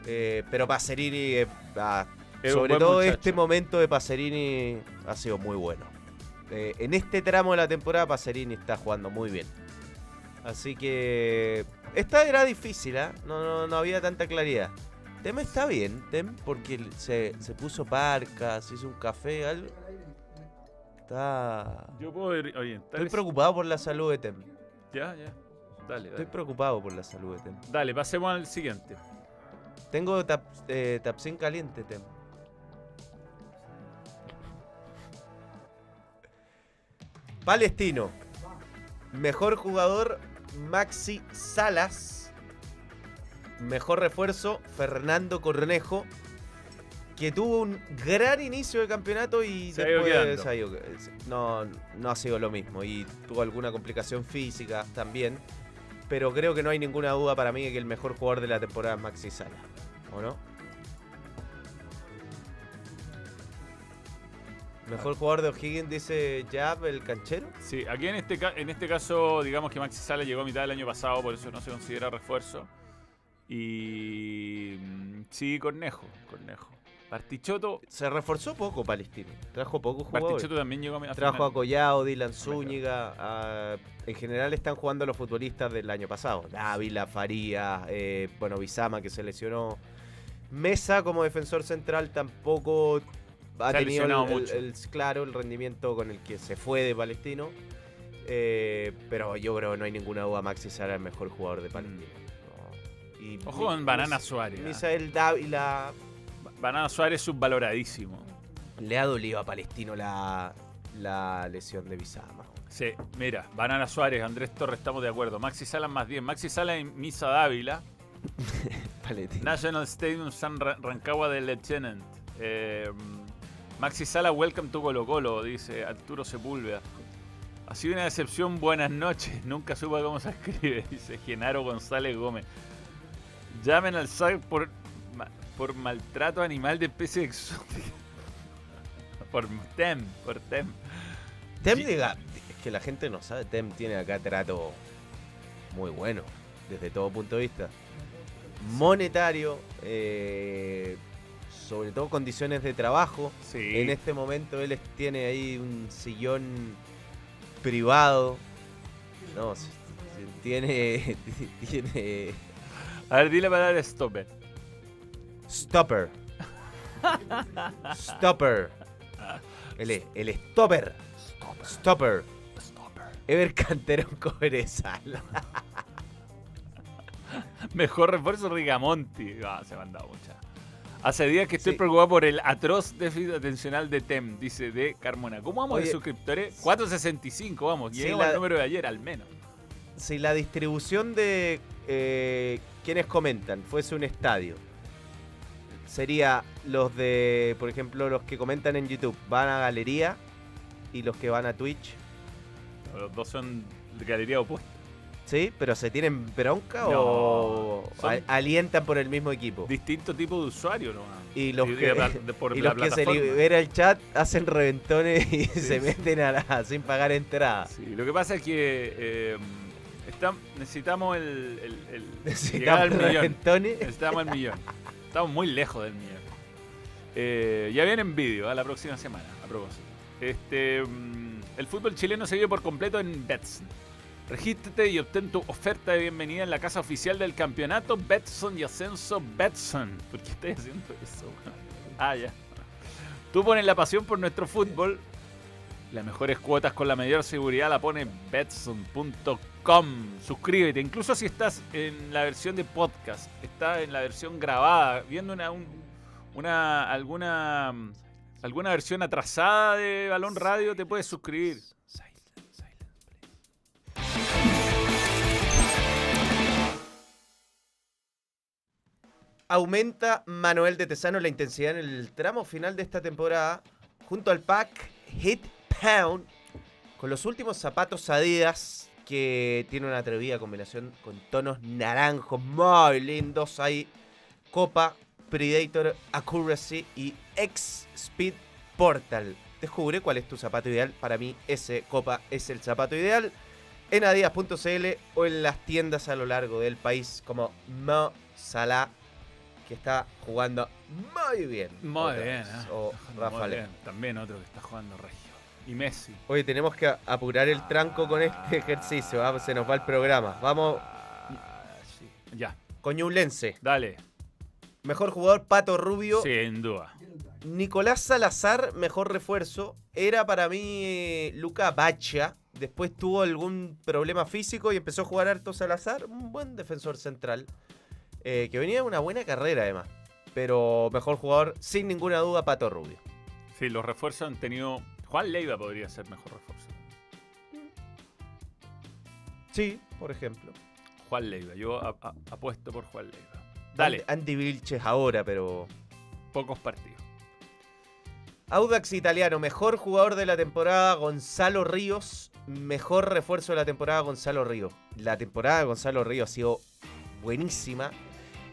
Speaker 2: Eh, pero Pacerini, eh, ah, sobre todo
Speaker 3: muchacho.
Speaker 2: este momento de Pacerini ha sido muy bueno. Eh, en este tramo de la temporada Pacerini está jugando muy bien. Así que esta era difícil, ¿ah? no, no, no había tanta claridad. Tem está bien, Tem, porque se, se puso parca, se hizo un café, algo. Está...
Speaker 3: Yo puedo orientar.
Speaker 2: Estoy preocupado por la salud de Tem.
Speaker 3: Ya, ya. Dale,
Speaker 2: Estoy
Speaker 3: dale.
Speaker 2: preocupado por la salud de Tem.
Speaker 3: Dale, pasemos al siguiente.
Speaker 2: Tengo tap, eh, Tapsin caliente, Tem. Palestino. Mejor jugador, Maxi Salas. Mejor refuerzo, Fernando Cornejo. Que tuvo un gran inicio de campeonato y
Speaker 3: Se
Speaker 2: después ha ido- no, no ha sido lo mismo. Y tuvo alguna complicación física también. Pero creo que no hay ninguna duda para mí de que el mejor jugador de la temporada es Maxi Salas. ¿O no? Mejor jugador de O'Higgins dice Jab, el canchero.
Speaker 3: Sí, aquí en este, en este caso, digamos que Maxi Sala llegó a mitad del año pasado, por eso no se considera refuerzo. Y. mm, Sí, Cornejo. Cornejo. Partichoto.
Speaker 2: Se reforzó poco Palestino. Trajo pocos jugadores.
Speaker 3: Partichoto también llegó a, a
Speaker 2: Trajo a
Speaker 3: final.
Speaker 2: Collao, Dylan Zúñiga. a- En general están jugando los futbolistas del año pasado. Dávila, Faría, eh, bueno, Bizama que se lesionó. Mesa como defensor central tampoco ha tenido el,
Speaker 3: mucho.
Speaker 2: el- claro el rendimiento con el que se fue de Palestino. Eh, pero yo creo no hay ninguna duda, Maxi será el mejor jugador de Palestino. No. Y
Speaker 3: Ojo con Banana Suárez.
Speaker 2: Misael Dávila
Speaker 3: Banana Suárez subvaloradísimo.
Speaker 2: le ha dolido a Palestino la, la lesión de Bizama.
Speaker 3: Sí, mira, Banana Suárez, Andrés Torres, estamos de acuerdo. Maxi Sala más 10. Maxi Sala en Misa Dávila.
Speaker 2: Palestino.
Speaker 3: National Stadium San Ra- Rancagua del Lieutenant. Eh, Maxi Sala, welcome to Colo Colo, dice Arturo Sepúlveda. Ha sido una decepción, buenas noches. Nunca supe cómo se escribe, dice Genaro González Gómez. Llamen al SAC por, por maltrato animal de especies exóticas. por TEM, por TEM.
Speaker 2: Tem
Speaker 3: Sí.
Speaker 2: diga, es que la gente no sabe, Tem tiene acá trato muy bueno, desde todo punto de vista. Monetario, eh, sobre todo condiciones de trabajo.
Speaker 3: Sí.
Speaker 2: En este momento él tiene ahí un sillón privado. No, tiene, tiene
Speaker 3: A ver, di la palabra stopper.
Speaker 2: Stopper. Stopper. El, el stopper. Stopper. Ever Canterón Cobresal.
Speaker 3: Mejor refuerzo Rigamonti. Ah, se me han dado muchas. Hace días que estoy
Speaker 2: Sí.
Speaker 3: preocupado por el atroz déficit atencional de TEM, dice de Carmona. ¿Cómo vamos de
Speaker 2: Oye,
Speaker 3: suscriptores? 465, vamos.
Speaker 2: sí,
Speaker 3: Llegamos
Speaker 2: la-
Speaker 3: al número de ayer, al menos.
Speaker 2: Si la distribución de eh, quienes comentan fuese un estadio, sería los de, por ejemplo, los que comentan en YouTube van a galería y los que van a Twitch.
Speaker 3: Los dos son de galería opuesta.
Speaker 2: ¿Sí? ¿Pero se tienen bronca
Speaker 3: No,
Speaker 2: o
Speaker 3: son-
Speaker 2: alientan por el mismo equipo?
Speaker 3: Distinto tipo de usuario, ¿no?
Speaker 2: Y los que,
Speaker 3: de- por
Speaker 2: y
Speaker 3: la
Speaker 2: los que se libera el chat hacen reventones y
Speaker 3: Sí,
Speaker 2: se
Speaker 3: sí.
Speaker 2: meten a la, sin pagar entrada.
Speaker 3: Sí, lo que pasa es que eh, está- necesitamos el, el- el- llegar
Speaker 2: Necesitamos
Speaker 3: al millón. Necesitamos el millón. Estamos muy lejos del millón. Eh, ya viene en vídeo a la próxima semana, a propósito. Este, mm, el fútbol chileno se vive por completo en Betson. Regístrate y obtén tu oferta de bienvenida en la casa oficial del campeonato Betson y Ascenso Betson. ¿Por qué estoy haciendo eso? Ah, ya. Tú pones la pasión por nuestro fútbol. Las mejores cuotas con la mayor seguridad la pone betson.com. Suscríbete, incluso si estás en la versión de podcast, estás en la versión grabada, viendo una, un- una alguna alguna versión atrasada de Balón Radio, te puedes suscribir.
Speaker 2: Aumenta Manuel de Tesano la intensidad en el tramo final de esta temporada junto al pack Hit Pound con los últimos zapatos Adidas que tiene una atrevida combinación con tonos naranjos muy lindos. Hay Copa, Predator, Accuracy y X Speed Portal. Descubre cuál es tu zapato ideal. Para mí ese Copa es el zapato ideal en adidas.cl o en las tiendas a lo largo del país como Mo Salah que está jugando muy bien.
Speaker 3: Muy bien, ¿eh?
Speaker 2: O
Speaker 3: Muy
Speaker 2: Rafa
Speaker 3: bien.
Speaker 2: León.
Speaker 3: También otro que está jugando regio. Y Messi.
Speaker 2: Oye, tenemos que apurar el tranco con este ejercicio. ¿ah? Se nos va el programa. Vamos,
Speaker 3: Ah, sí. Ya,
Speaker 2: Coñulense.
Speaker 3: dale.
Speaker 2: Mejor jugador, Pato Rubio.
Speaker 3: Sin duda.
Speaker 2: Nicolás Salazar, mejor refuerzo. Era para mí eh, Luca Bacha. Después tuvo algún problema físico y empezó a jugar harto Salazar. Un buen defensor central. Eh, que venía de una buena carrera además. Pero mejor jugador, sin ninguna duda, Pato Rubio.
Speaker 3: Sí, los refuerzos han tenido. Juan Leiva podría ser mejor refuerzo.
Speaker 2: Sí, por ejemplo.
Speaker 3: Juan Leiva. Yo a- a- apuesto por Juan Leiva. Dale,
Speaker 2: Andy Vilches ahora, pero
Speaker 3: pocos partidos.
Speaker 2: Audax italiano, mejor jugador de la temporada Gonzalo Ríos, mejor refuerzo de la temporada Gonzalo Ríos. La temporada de Gonzalo Ríos ha sido buenísima.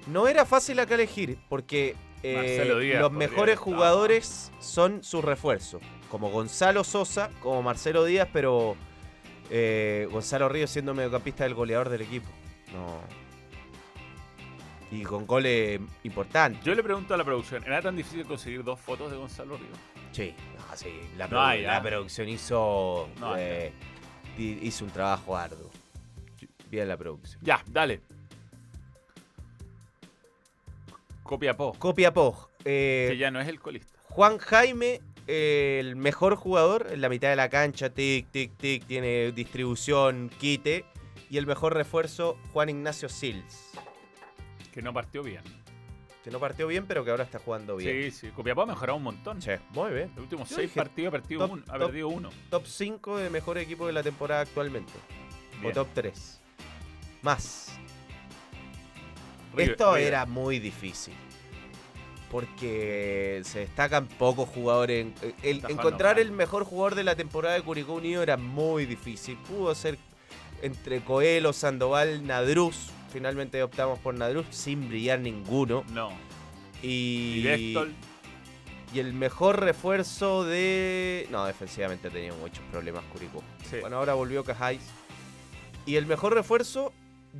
Speaker 2: No era fácil acá elegir porque eh,
Speaker 3: Díaz
Speaker 2: los mejores jugadores son sus refuerzos, como Gonzalo Sosa, como Marcelo Díaz, pero eh, Gonzalo Ríos siendo mediocampista del goleador del equipo. No. Y con goles importantes.
Speaker 3: Yo le pregunto a la producción, ¿era tan difícil conseguir dos fotos de Gonzalo Ríos?
Speaker 2: Sí, no, sí, la,
Speaker 3: No
Speaker 2: produ-
Speaker 3: hay,
Speaker 2: la producción hizo,
Speaker 3: No hay.
Speaker 2: eh, hi- hizo un trabajo arduo. Bien la producción.
Speaker 3: Ya, dale. Copiapó,
Speaker 2: Copiapó. eh,
Speaker 3: que ya no es el colista.
Speaker 2: Juan Jaime, eh, el mejor jugador en la mitad de la cancha, tic, tic, tic, tiene distribución, quite. Y el mejor refuerzo, Juan Ignacio Sils.
Speaker 3: Que no partió bien.
Speaker 2: Que no partió bien, pero que ahora está jugando bien.
Speaker 3: Sí, sí. Copiapó ha mejorado un montón.
Speaker 2: Sí, muy bien.
Speaker 3: Los últimos
Speaker 2: Yo
Speaker 3: seis
Speaker 2: dije
Speaker 3: partidos ha, perdido
Speaker 2: top-
Speaker 3: uno, ha
Speaker 2: top-
Speaker 3: perdido uno.
Speaker 2: Top 5 de mejor equipo de la temporada actualmente.
Speaker 3: Bien.
Speaker 2: O top 3. Más. Esto
Speaker 3: River.
Speaker 2: era muy difícil. Porque se destacan pocos jugadores. en- el- encontrar el mejor jugador de la temporada de Curicó Unido era muy difícil. Pudo ser entre Coelho, Sandoval, Nadruz. Finalmente optamos por Nadruz sin brillar ninguno.
Speaker 3: No.
Speaker 2: Y,
Speaker 3: Y Bechtold,
Speaker 2: y el mejor refuerzo de. No, defensivamente ha tenido muchos problemas Curicó.
Speaker 3: sí.
Speaker 2: Bueno, ahora volvió Cajáis. Y el mejor refuerzo,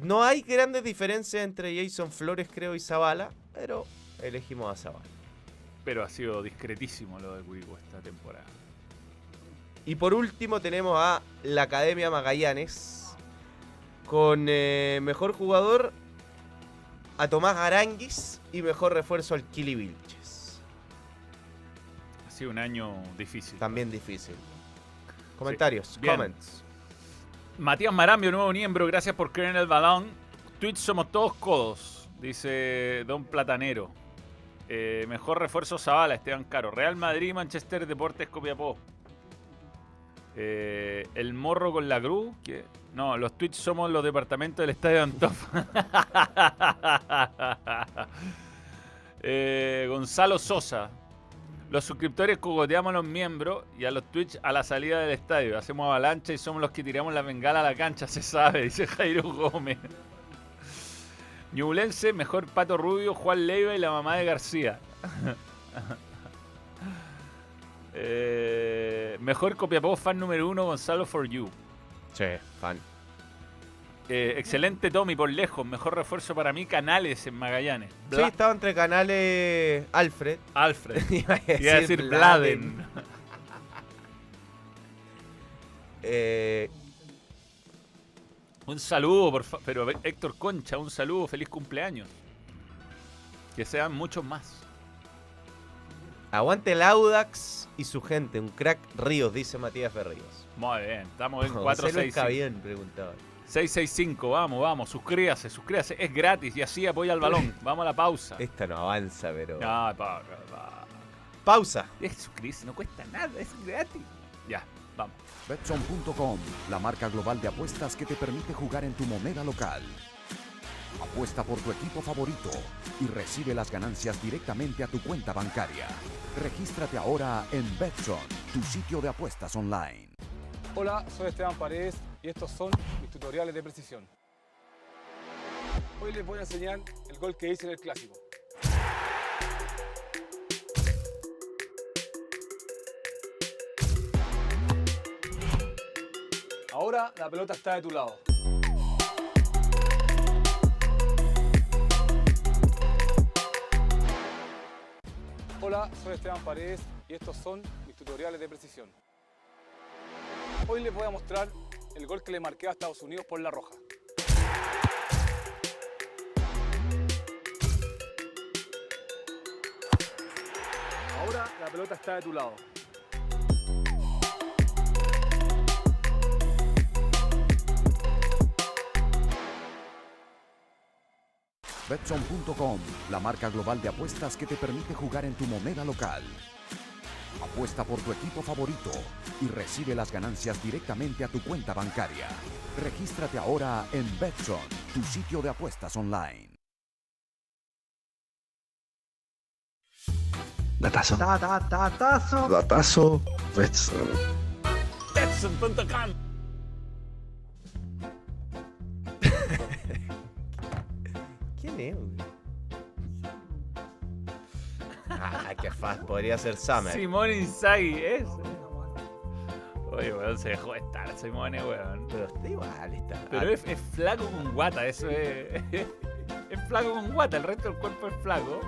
Speaker 2: no hay grandes diferencias entre Jason Flores, creo, y Zavala, pero elegimos a Zavala.
Speaker 3: pero ha sido discretísimo lo de Curicó esta temporada.
Speaker 2: Y por último tenemos a la Academia Magallanes con eh, mejor jugador a Tomás Aranguis y mejor refuerzo al Kili Vilches.
Speaker 3: Ha sido un año difícil.
Speaker 2: También difícil. Comentarios, comments.
Speaker 3: Matías Marambio, nuevo miembro, gracias por creer en el balón. Twitch somos todos codos, dice Don Platanero. Eh, mejor refuerzo Zavala, Esteban Caro. Real Madrid, Manchester, Deportes, Copiapó. Eh, el morro con la cruz. No, los Twitch somos los departamentos del Estadio Antof. Eh, Gonzalo Sosa. Los suscriptores cogoteamos a los miembros y a los Twitch a la salida del estadio. Hacemos avalancha y somos los que tiramos la bengala a la cancha, se sabe, dice Jairo Gómez. Ñublense, mejor Pato Rubio, Juan Leiva y la mamá de García. Eh, mejor Copiapó, fan número uno, Gonzalo For You.
Speaker 2: Sí, fan.
Speaker 3: Eh, excelente Tommy, por lejos. Mejor refuerzo para mí, Canales en Magallanes.
Speaker 2: Sí,
Speaker 3: Bla-
Speaker 2: estaba entre canales Alfred.
Speaker 3: Alfred.
Speaker 2: Iba a
Speaker 3: Iba a decir
Speaker 2: Bladen.
Speaker 3: Bladen.
Speaker 2: Eh,
Speaker 3: Un saludo, por fa- pero Héctor Concha, un saludo, feliz cumpleaños. Que sean muchos más.
Speaker 2: aguante el Audax y su gente. Un crack Ríos, dice Matías Berríos.
Speaker 3: Muy bien, estamos en
Speaker 2: José
Speaker 3: 4,
Speaker 2: Luis
Speaker 3: 6,
Speaker 2: Cabién preguntaba.
Speaker 3: 665, vamos, vamos, suscríbase, suscríbase, es gratis y así apoya al balón. Vamos a la pausa.
Speaker 2: Esta no avanza, pero.
Speaker 3: Ah, pa- pa-
Speaker 2: Pausa.
Speaker 3: Es suscribirse, no cuesta nada, es gratis. Ya, vamos.
Speaker 4: Betson.com, la marca global de apuestas que te permite jugar en tu moneda local. Apuesta por tu equipo favorito y recibe las ganancias directamente a tu cuenta bancaria. Regístrate ahora en Betson, tu sitio de apuestas online.
Speaker 5: Hola, soy Esteban Paredes y estos son mis tutoriales de precisión. Hoy les voy a enseñar el gol que hice en el clásico. Ahora la pelota está de tu lado. Hola, soy Esteban Paredes y estos son mis tutoriales de precisión. Hoy les voy a mostrar el gol que le marqué a Estados Unidos por la roja. Ahora la pelota está de tu lado.
Speaker 4: Betson.com, la marca global de apuestas que te permite jugar en tu moneda local. Apuesta por tu equipo favorito y recibe las ganancias directamente a tu cuenta bancaria. Regístrate ahora en Betson, tu sitio de apuestas online.
Speaker 6: Datazo.
Speaker 1: Da, da, datazo.
Speaker 6: Datazo. Betson.
Speaker 3: Betson.com.
Speaker 2: ¿Quién es, qué. Podría ser Summer.
Speaker 3: Simón Inzaghi, es. Oye, weón, se dejó estar Simone, weón.
Speaker 2: Pero está igual, está.
Speaker 3: Pero es, es flaco con guata, eso es. Es flaco con guata, el resto del cuerpo es flaco.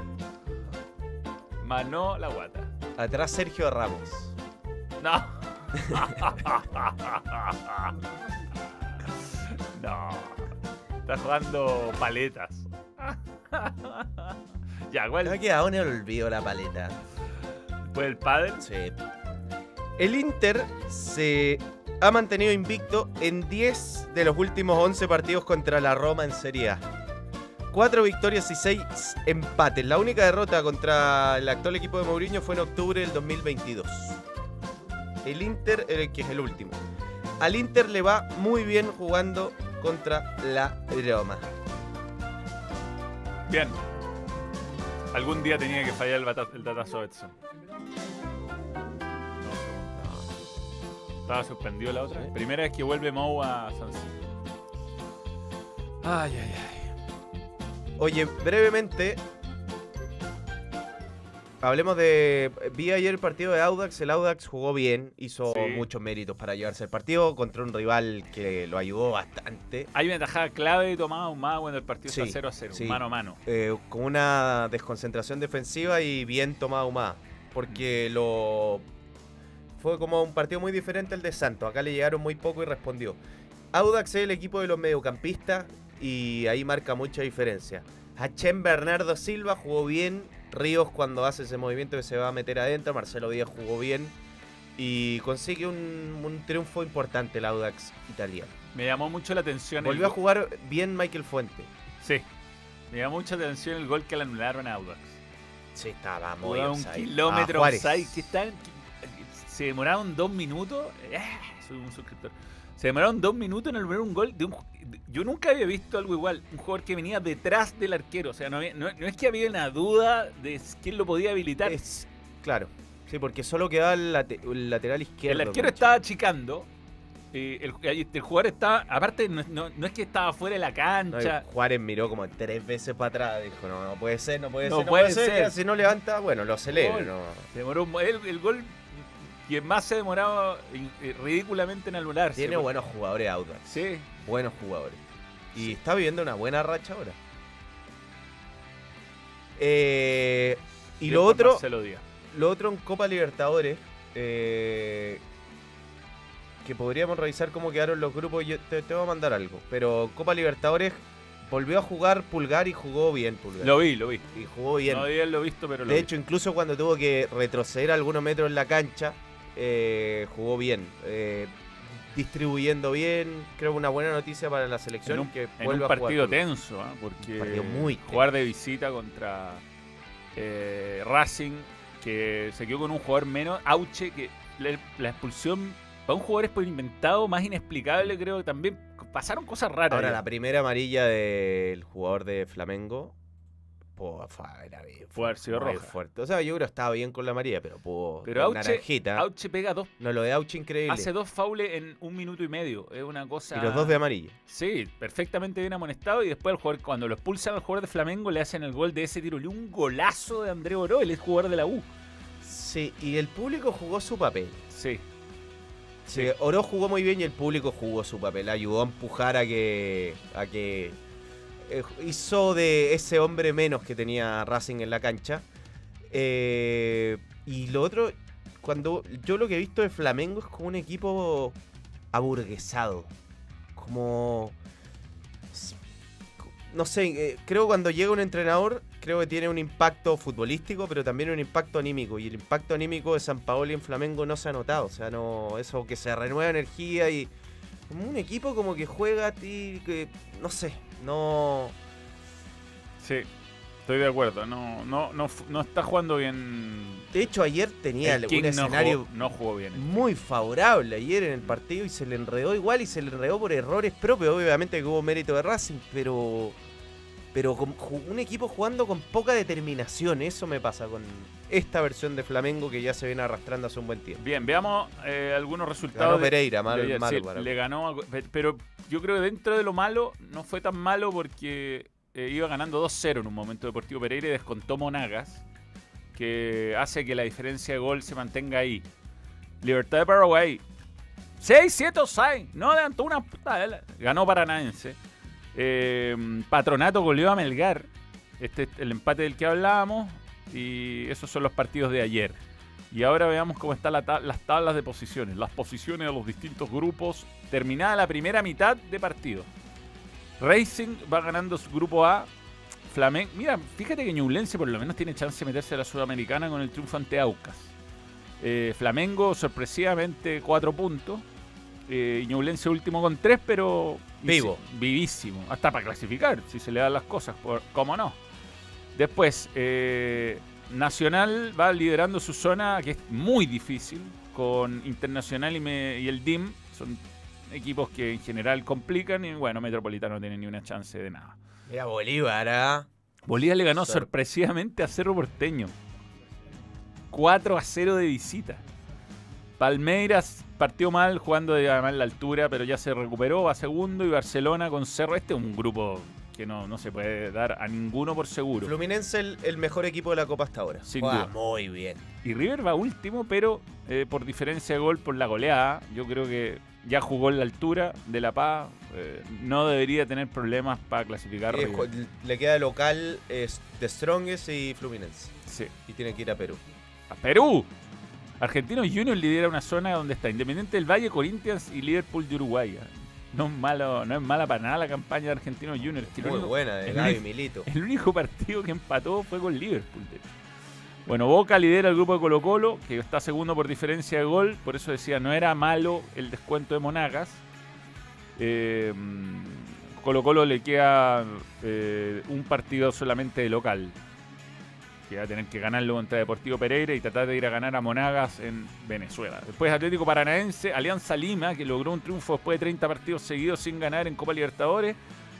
Speaker 3: Más no la guata.
Speaker 2: Atrás Sergio Ramos.
Speaker 3: No. No. Está jugando paletas. Ya,
Speaker 2: Me ha
Speaker 3: ¿cuál?
Speaker 2: quedado en el olvido la paleta.
Speaker 3: Fue el padre.
Speaker 2: Sí. El Inter se ha mantenido invicto en 10 de los últimos 11 partidos contra la Roma en Serie A. 4 victorias y 6 empates. La única derrota contra el actual equipo de Mourinho fue en octubre del 2022. El Inter, el que es el último. Al Inter le va muy bien jugando contra la Roma.
Speaker 3: Bien. Algún día tenía que fallar el, el datazo Edson. Estaba suspendido la otra. Primera vez que vuelve Mou a San Siro. Ay, ay, ay.
Speaker 2: Oye, brevemente. Hablemos de. Vi ayer el partido de Audax. El Audax jugó bien, hizo
Speaker 3: Sí.
Speaker 2: muchos méritos para llevarse el partido contra un rival que lo ayudó bastante.
Speaker 3: Hay una tajada clave de Tomás Ahumada cuando el partido
Speaker 2: Sí,
Speaker 3: está 0 a 0,
Speaker 2: sí.
Speaker 3: mano a mano.
Speaker 2: eh, con una desconcentración defensiva y bien tomado Humada. Porque lo. Fue como un partido muy diferente al de Santos. Acá le llegaron muy poco y respondió. Audax es el equipo de los mediocampistas y ahí marca mucha diferencia. Hachem Bernardo Silva jugó bien. Ríos cuando hace ese movimiento que se va a meter adentro. Marcelo Díaz jugó bien. Y consigue un, un triunfo importante el Audax italiano.
Speaker 3: Me llamó mucho la atención. el
Speaker 2: Volvió a jugar bien Michael Fuente.
Speaker 3: Sí. Me llamó mucha atención el gol que le anularon a Audax.
Speaker 2: Sí, estaba muy
Speaker 3: un kilómetro
Speaker 2: Ah,
Speaker 3: que- se demoraron dos minutos. eh, soy un suscriptor. Se demoraron dos minutos en anular un gol de un. Yo nunca había visto algo igual. Un jugador que venía detrás del arquero. O sea, no, había- no- no es que había una duda de quién lo podía habilitar.
Speaker 2: Es, claro. Sí, porque solo quedaba el, late- el lateral izquierdo.
Speaker 3: el arquero estaba achicando. eh, el, el jugador estaba. Aparte, no, no- no es que estaba fuera de la
Speaker 2: No,
Speaker 3: cancha.
Speaker 2: Juárez miró como tres veces para atrás. Dijo, no, no puede ser, no puede
Speaker 3: No
Speaker 2: ser, no
Speaker 3: puede
Speaker 2: ser. Si no levanta, bueno, lo celebro.
Speaker 3: Gol.
Speaker 2: no.
Speaker 3: Se demoró un- el, el gol. Quien más se demoraba eh, ridículamente en anularse.
Speaker 2: Tiene
Speaker 3: porque-
Speaker 2: buenos jugadores Audax.
Speaker 3: Sí.
Speaker 2: Buenos jugadores. Y está viviendo una buena racha ahora. Eh, y
Speaker 3: Bien
Speaker 2: lo otro,
Speaker 3: Marcelo Díaz.
Speaker 2: lo otro en Copa Libertadores, eh, que podríamos revisar cómo quedaron los grupos, yo te, te voy a mandar algo. Pero Copa Libertadores volvió a jugar Pulgar y jugó bien Pulgar.
Speaker 3: Lo vi, lo vi.
Speaker 2: y jugó bien.
Speaker 3: No había lo visto, pero lo
Speaker 2: de
Speaker 3: vi.
Speaker 2: hecho, incluso cuando tuvo que retroceder algunos metros en la cancha, eh, jugó bien. eh, distribuyendo bien. Creo que una buena noticia para la selección
Speaker 3: en un,
Speaker 2: que
Speaker 3: en un
Speaker 2: vuelva a jugar
Speaker 3: partido
Speaker 2: fútbol.
Speaker 3: tenso, ¿ah? porque
Speaker 2: Un partido muy tenso.
Speaker 3: jugar de visita contra eh, Racing, que se quedó con un jugador menos, Auche, que la expulsión para un jugador experimentado, más inexplicable, creo que también pasaron cosas raras.
Speaker 2: Ahora, la primera amarilla del jugador de Flamengo. Pudo, fue, era bien,
Speaker 3: Pudo haber sido
Speaker 2: muy
Speaker 3: roja.
Speaker 2: fuerte. O sea, yo creo que estaba bien con la amarilla, pero pudo.
Speaker 3: Pero Auche,
Speaker 2: naranjita.
Speaker 3: Auche pega dos,
Speaker 2: No, lo de Auche increíble.
Speaker 3: hace dos faules en un minuto y medio. Es una cosa.
Speaker 2: Y los dos de amarilla.
Speaker 3: Sí, perfectamente bien amonestado. Y después el jugador, cuando lo expulsan al jugador de Flamengo, le hacen el gol de ese tiro. Y un golazo de André Oro, él es jugador de la U.
Speaker 2: Sí, y el público jugó su papel.
Speaker 3: Sí.
Speaker 2: Sí, Oro jugó muy bien y el público jugó su papel. Ayudó a empujar a que. a que. Eh, hizo de ese hombre menos que tenía Racing en la cancha. Eh, y lo otro, cuando. Yo lo que he visto de Flamengo es como un equipo aburguesado. Como. No sé, eh, creo cuando llega un entrenador, creo que tiene un impacto futbolístico, pero también un impacto anímico. Y el impacto anímico de San Paolo en Flamengo no se ha notado. O sea, no. Eso que se renueva energía y. Como un equipo como que juega a ti. Que, no sé. No.
Speaker 3: Sí, estoy de acuerdo. No, no, no, no está jugando bien.
Speaker 2: De hecho, ayer tenía
Speaker 3: El
Speaker 2: un
Speaker 3: no
Speaker 2: escenario
Speaker 3: jugó, no jugó bien.
Speaker 2: muy favorable ayer en el partido y se le enredó igual y se le enredó por errores propios. Obviamente que hubo mérito de Racing, pero. Pero con un equipo jugando con poca determinación. Eso me pasa con esta versión de Flamengo que ya se viene arrastrando hace un buen tiempo.
Speaker 3: Bien, veamos eh, algunos
Speaker 2: Ganó
Speaker 3: resultados. de-
Speaker 2: Pereira, mal, malo
Speaker 3: Sí,
Speaker 2: para-
Speaker 3: le ganó, pero yo creo que dentro de lo malo no fue tan malo porque eh, iba ganando 2-0 en un momento Deportivo Pereira y descontó Monagas, que hace que la diferencia de gol se mantenga ahí. Libertad de Paraguay, 6-7 6 no adelantó una puta. Ganó Paranaense. Eh, Patronato goleó a Melgar, este es el empate del que hablábamos, y esos son los partidos de ayer. Y ahora veamos cómo están la las tablas de posiciones, las posiciones de los distintos grupos, terminada la primera mitad de partido. Racing va ganando su grupo A. Flamengo, mira, fíjate que Ñublense por lo menos tiene chance de meterse a la Sudamericana con el triunfo ante Aucas. Eh, Flamengo sorpresivamente cuatro puntos. Eh, Ñublense último con tres, pero
Speaker 2: Vivo.
Speaker 3: vivísimo. Hasta para clasificar, si se le dan las cosas, por, ¿cómo no? Después, eh, Nacional va liderando su zona, que es muy difícil, con Internacional y, me- y el DIM. Son equipos que en general complican y bueno, Metropolitano no tiene ni una chance de nada.
Speaker 2: Mira Bolívar, ¿ah?
Speaker 3: Bolívar le ganó
Speaker 2: Sor-
Speaker 3: sorpresivamente a Cerro Porteño. 4 a 0 de visita. Palmeiras partió mal jugando de además la altura, pero ya se recuperó, va segundo. Y Barcelona con Cerro. Este es un grupo que no, no se puede dar a ninguno por seguro.
Speaker 2: Fluminense el, el mejor equipo de la Copa hasta ahora.
Speaker 3: Sin
Speaker 2: Juega
Speaker 3: duda.
Speaker 2: Muy bien.
Speaker 3: Y River va último, pero eh, por diferencia de gol por la goleada. Yo creo que ya jugó en la altura de La Paz. eh, no debería tener problemas para clasificar.
Speaker 2: Eh,
Speaker 3: River.
Speaker 2: le queda local The Strongest y Fluminense.
Speaker 3: Sí.
Speaker 2: Y tiene que ir a Perú.
Speaker 3: a Perú. Argentinos Juniors lidera una zona donde está Independiente del Valle, Corinthians y Liverpool de Uruguay. No es, malo, no es mala para nada la campaña de Argentinos Juniors.
Speaker 2: Muy
Speaker 3: único-
Speaker 2: buena de Gaby Milito.
Speaker 3: El único partido que empató fue con Liverpool. Bueno, Boca lidera el grupo de Colo Colo, que está segundo por diferencia de gol. Por eso decía, no era malo el descuento de Monagas. Eh, Colo Colo le queda eh, un partido solamente de local. Que va a tener que ganarlo contra Deportivo Pereira y tratar de ir a ganar a Monagas en Venezuela. Después Atlético Paranaense, Alianza Lima, que logró un triunfo después de 30 partidos seguidos sin ganar en Copa Libertadores.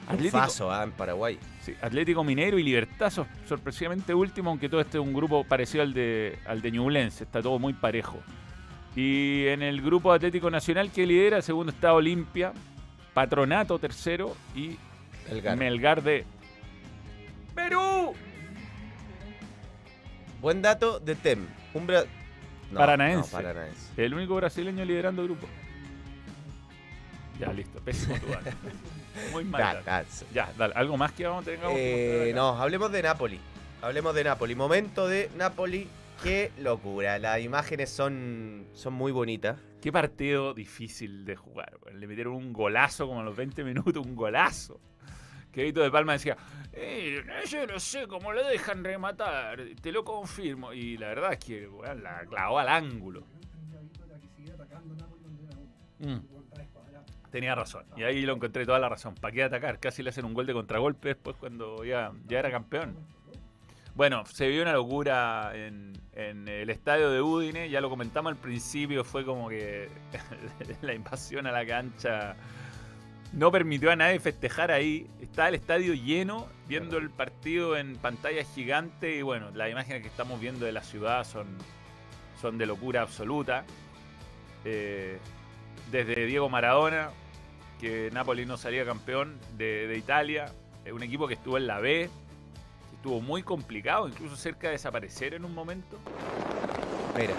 Speaker 3: Atlético,
Speaker 2: faso ah, en Paraguay.
Speaker 3: Sí, Atlético Minero y Libertad sor- sorpresivamente último, aunque todo este es un grupo parecido al de, al de Ñublense, está todo muy parejo. Y en el grupo Atlético Nacional que lidera, segundo está Olimpia, Patronato tercero y
Speaker 2: El Garo.
Speaker 3: Melgar de Perú.
Speaker 2: Buen dato de Tem. Un bra- No,
Speaker 3: Paranaense.
Speaker 2: no, paranaense.
Speaker 3: El único brasileño liderando el grupo. Ya, listo. Pésimo tu dato. Muy mal.
Speaker 2: Da-
Speaker 3: Ya, dale. ¿Algo más que vamos que mostrar
Speaker 2: Eh, no, hablemos de Napoli. Hablemos de Napoli. Momento de Napoli. Qué locura. Las imágenes son, son muy bonitas.
Speaker 3: Qué partido difícil de jugar. Le metieron un golazo como a los 20 minutos, un golazo. Que Vito de Palma decía, "Eh, yo no sé cómo lo dejan rematar, te lo confirmo. Y la verdad es que la clavó al ángulo. Mm. Tenía razón. Y ahí lo encontré toda la razón. ¿Para qué atacar? Casi le hacen un gol de contragolpe después cuando ya, ya era campeón. Bueno, se vio una locura en, en el estadio de Udine, ya lo comentamos al principio, fue como que la invasión a la cancha no permitió a nadie festejar ahí. Estaba el estadio lleno, viendo el partido en pantalla gigante y bueno, las imágenes que estamos viendo de la ciudad son, son de locura absoluta. Eh, desde Diego Maradona, que Napoli no salía campeón de, de Italia, eh, un equipo que estuvo en la B, que estuvo muy complicado, incluso cerca de desaparecer en un momento.
Speaker 2: Mira.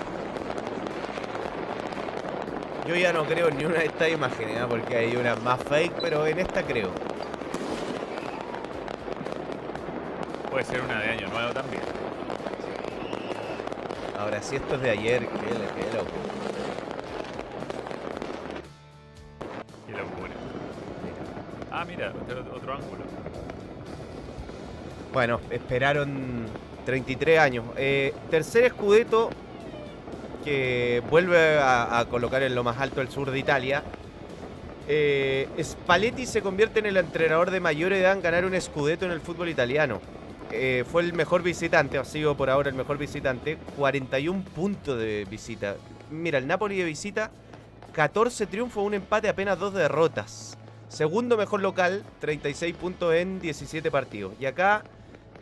Speaker 2: Yo ya no creo en ni una de estas imágenes, ¿ah? porque hay unas más fake, pero en esta creo.
Speaker 3: Puede ser una de año nuevo también.
Speaker 2: Ahora, si esto es de ayer, qué, qué loco.
Speaker 3: Qué locura. Ah, mira, otro, otro ángulo.
Speaker 2: Bueno, esperaron 33 años. Eh, tercer escudeto vuelve a, colocar en lo más alto el sur de Italia. Eh, Spalletti se convierte en el entrenador de mayor edad en ganar un escudeto en el fútbol italiano. Eh, fue el mejor visitante, ha sido por ahora el mejor visitante. 41 puntos de visita. Mira, el Napoli de visita, 14 triunfos, un empate, apenas dos derrotas. Segundo mejor local, 36 puntos en 17 partidos. Y acá,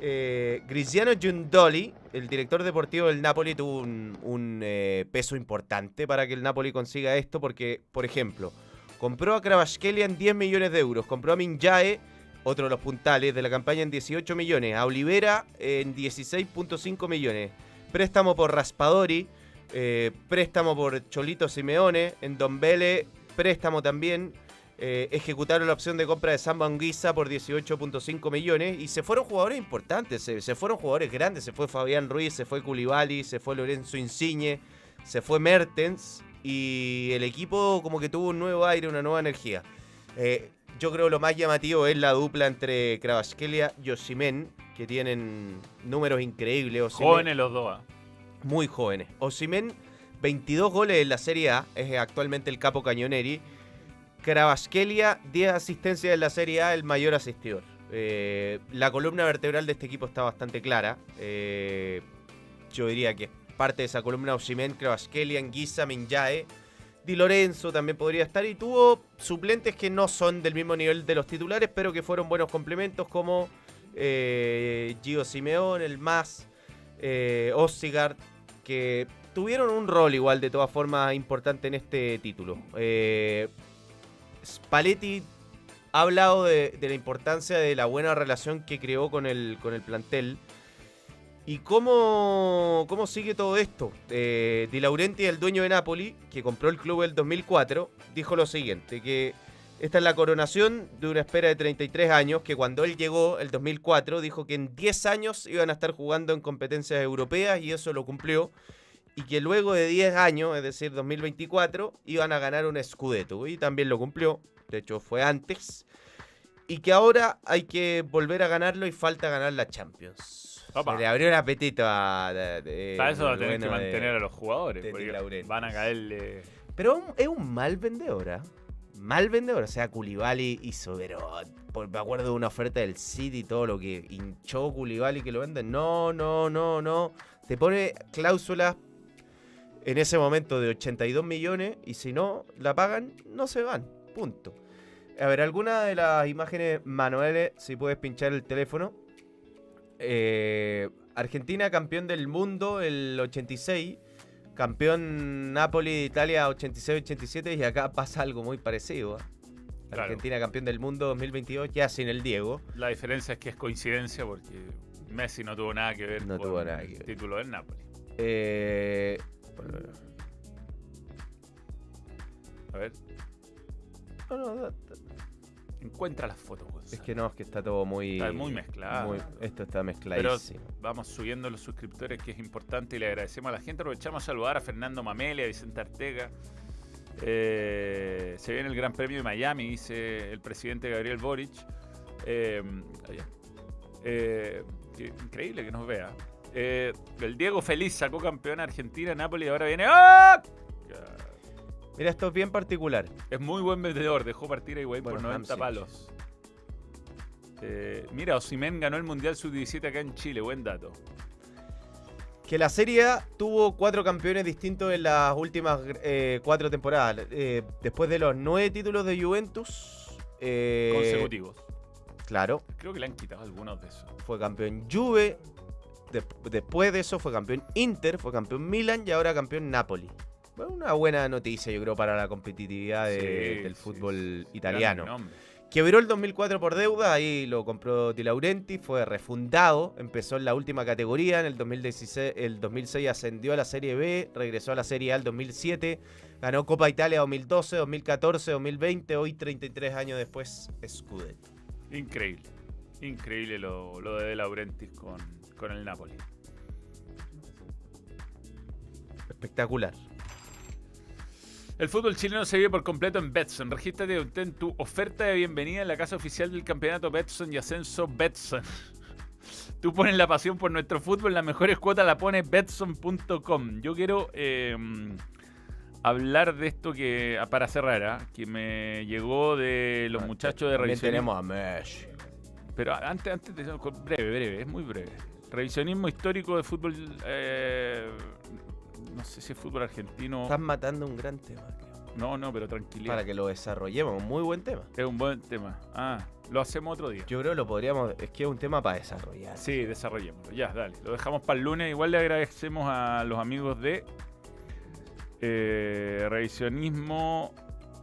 Speaker 2: eh, Cristiano Giundoli, el director deportivo del Napoli, tuvo un, eh, peso importante para que el Napoli consiga esto, porque, por ejemplo, compró a Kravaskelia en 10 millones de euros, compró a Minjae, otro de los puntales de la campaña, en 18 millones, a Olivera en 16.5 millones, préstamo por Raspadori, eh, préstamo por Cholito Simeone, en Don Vele, préstamo también. Eh, ejecutaron la opción de compra de Samba Anguissa por 18.5 millones y se fueron jugadores importantes, se, se fueron jugadores grandes, se fue Fabián Ruiz, se fue Culibali, se fue Lorenzo Insigne, se fue Mertens y el equipo como que tuvo un nuevo aire, una nueva energía. Eh, yo creo lo más llamativo es la dupla entre Kravaskelia y Osimen, que tienen números increíbles.
Speaker 3: Jóvenes los dos. ah.
Speaker 2: muy jóvenes. Osimen, 22 goles en la Serie A, es actualmente el capo cañoneri. Kravaskelia, 10 asistencias en la Serie A, el mayor asistidor. Eh, la columna vertebral de este equipo está bastante clara. Eh, yo diría que parte de esa columna Osimen, Kravaskelia, Anguissa, Minjae. Di Lorenzo también podría estar y tuvo suplentes que no son del mismo nivel de los titulares, pero que fueron buenos complementos como eh, Gio Simeón, el Más, eh, que tuvieron un rol igual de todas formas importante en este título. Spalletti ha hablado de, la importancia de la buena relación que creó con el, con el plantel. ¿Y cómo, cómo sigue todo esto? Eh, Di Laurenti, el dueño de Napoli, que compró el club el 2004, dijo lo siguiente, que esta es la coronación de una espera de 33 años, que cuando él llegó, el 2004, dijo que en 10 años iban a estar jugando en competencias europeas y eso lo cumplió. Y que luego de 10 años, es decir, 2024, iban a ganar un Scudetto y también lo cumplió. de hecho fue antes, y que ahora hay que volver a ganarlo y falta ganar la Champions.
Speaker 3: Opa.
Speaker 2: Se le abrió el apetito a... de- de-
Speaker 3: Para eso va a tener que mantener a los jugadores.
Speaker 2: de
Speaker 3: porque van a caerle.
Speaker 2: Pero es un mal vendedor, ¿ah? Mal vendedor. O sea, Koulibaly hizo, pero... me acuerdo de una oferta del City y todo lo que hinchó Koulibaly que lo venden. No, no, no, no. Te pone cláusulas en ese momento de 82 millones y si no la pagan, no se van. Punto. A ver, alguna de las imágenes manuales, si puedes pinchar el teléfono. Eh, Argentina campeón del mundo el 86. Campeón Napoli de Italia 86-87 y acá pasa algo muy parecido. ¿ah?
Speaker 3: Claro.
Speaker 2: Argentina campeón del mundo 2022 ya sin el Diego.
Speaker 3: La diferencia es que es coincidencia porque Messi no tuvo nada que ver
Speaker 2: No
Speaker 3: con
Speaker 2: tuvo nada que
Speaker 3: el título del Napoli.
Speaker 2: Eh,
Speaker 3: A ver,
Speaker 2: no, no, no,
Speaker 3: encuentra las fotos, Gonzalo.
Speaker 2: es que no, es que está todo muy...
Speaker 3: Está muy mezclado.
Speaker 2: muy- esto está
Speaker 3: Pero
Speaker 2: mezcladísimo.
Speaker 3: vamos subiendo los suscriptores, que es importante, y le agradecemos a la gente. Aprovechamos a saludar a Fernando Mameli, a Vicente Artega. Eh, se viene el Gran Premio de Miami, dice el presidente Gabriel Boric. Eh. Eh, increíble que nos vea. Eh, el Diego Feliz sacó campeón a Argentina, Napoli, y ahora viene. ¡Ah!
Speaker 2: Mira, esto es bien particular.
Speaker 3: Es muy buen vendedor, dejó partir a Higuaín por
Speaker 2: Bueno,
Speaker 3: 90
Speaker 2: Hamsik.
Speaker 3: palos. Eh, mira, Osimen ganó el Mundial Sub-17 acá en Chile, buen dato.
Speaker 2: Que la Serie A tuvo cuatro campeones distintos en las últimas eh, cuatro temporadas. Eh, después de los nueve títulos de Juventus.
Speaker 3: Consecutivos.
Speaker 2: Claro,
Speaker 3: Creo que le han quitado algunos de esos.
Speaker 2: fue campeón Juve. Des- después de eso fue campeón Inter, fue campeón Milan y ahora campeón Napoli. Bueno, una buena noticia, yo creo, para la competitividad de-
Speaker 3: Sí,
Speaker 2: del fútbol
Speaker 3: sí.
Speaker 2: italiano. Quebró el 2004 por deuda, ahí lo compró Di Laurenti, fue refundado, empezó en la última categoría, en el 2016, el 2006 ascendió a la Serie B, regresó a la Serie A el 2007, ganó Copa Italia 2012, 2014, 2020, hoy 33 años después, Scudetto.
Speaker 3: Increíble. Increíble lo, lo de De Laurentiis con, con el Napoli.
Speaker 2: Espectacular.
Speaker 3: El fútbol chileno se vive por completo en Betson. Regístrate y obtén tu oferta de bienvenida en la casa oficial del campeonato Betson y ascenso Betson. Tú pones la pasión por nuestro fútbol, las mejores cuotas la pone Betson.com. Yo quiero eh, hablar de esto que, para cerrar, ¿ah? que me llegó de los muchachos de revisión.
Speaker 2: tenemos a Messi.
Speaker 3: Pero antes, antes breve, breve, es muy breve. Revisionismo histórico de fútbol. eh, no sé si es fútbol argentino.
Speaker 2: Estás matando un gran tema,
Speaker 3: No, no, pero tranquilidad.
Speaker 2: para que lo desarrollemos, un muy buen tema.
Speaker 3: Es un buen tema. Ah, lo hacemos otro día.
Speaker 2: Yo creo que lo podríamos, es que es un tema para desarrollar.
Speaker 3: Sí, desarrollémoslo. Ya, dale. Lo dejamos para el lunes. Igual le agradecemos a los amigos de eh, Revisionismo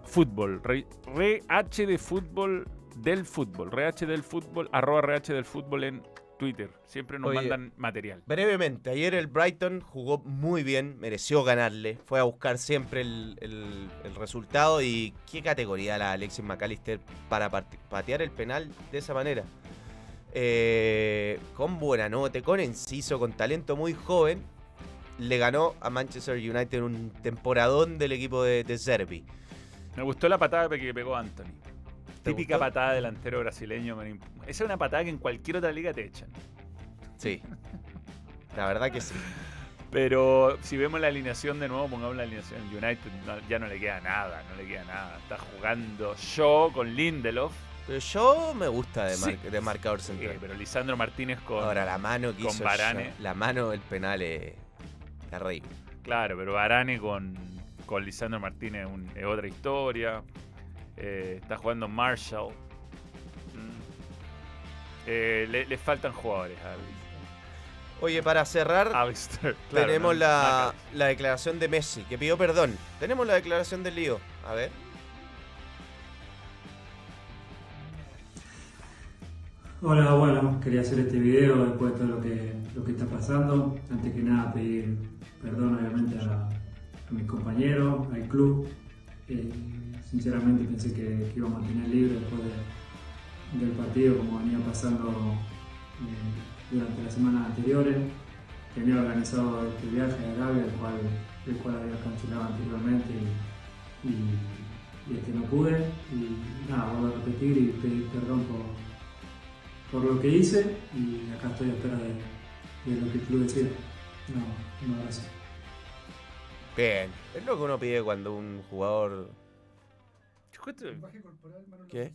Speaker 3: Fútbol. Re, RH de Fútbol del Fútbol. RH del Fútbol, arroba RH del Fútbol en Twitter. Siempre nos
Speaker 2: Oye,
Speaker 3: mandan material.
Speaker 2: Brevemente, ayer el Brighton jugó muy bien, mereció ganarle, fue a buscar siempre el, el- el resultado y qué categoría la Alexis McAllister para patear el penal de esa manera. Eh, con buena note, con enciso, con talento muy joven, le ganó a Manchester United un temporadón del equipo de, de Servi.
Speaker 3: Me gustó la patada que pegó Anthony.
Speaker 2: ¿Te
Speaker 3: Típica
Speaker 2: gustó?
Speaker 3: patada delantero brasileño. Esa es una patada que en cualquier otra liga te echan.
Speaker 2: Sí, la verdad que sí.
Speaker 3: Pero si vemos la alineación de nuevo, pongamos la alineación. United no- ya no le queda nada, no le queda nada. Está jugando yo con Lindelof.
Speaker 2: Pero yo me gusta de,
Speaker 3: Sí.
Speaker 2: mar- de marcador central.
Speaker 3: pero Lisandro Martínez con.
Speaker 2: Ahora la mano que
Speaker 3: con
Speaker 2: hizo ya- la mano del penal es terrible.
Speaker 3: Claro, pero Varane con, con Lisandro Martínez un- es otra historia. Eh, está jugando Marshall. Mm. Eh, le, le faltan jugadores a
Speaker 2: Oye, para cerrar.
Speaker 3: Claro,
Speaker 2: tenemos
Speaker 3: no-
Speaker 2: la,
Speaker 3: no-
Speaker 2: la declaración de Messi, que pidió perdón. Tenemos la declaración del lío. A ver.
Speaker 7: Hola, bueno, quería hacer este video después de todo lo que, lo que está pasando. Antes que nada pedir perdón obviamente a, a mis compañeros, al club. Eh, sinceramente pensé que, que íbamos a tener libre después de- del partido como venía pasando eh, durante las semanas anteriores. Tenía organizado este viaje a Arabia, el cual, el cual había cancelado anteriormente y, este, no pude. Y nada, vuelvo a repetir y pedir perdón por, por lo que hice y acá estoy a espera de, lo que el club decida. No, no, gracias.
Speaker 2: Bien. Es lo que uno pide cuando un jugador.
Speaker 3: Encuentro-
Speaker 2: ¿Qué?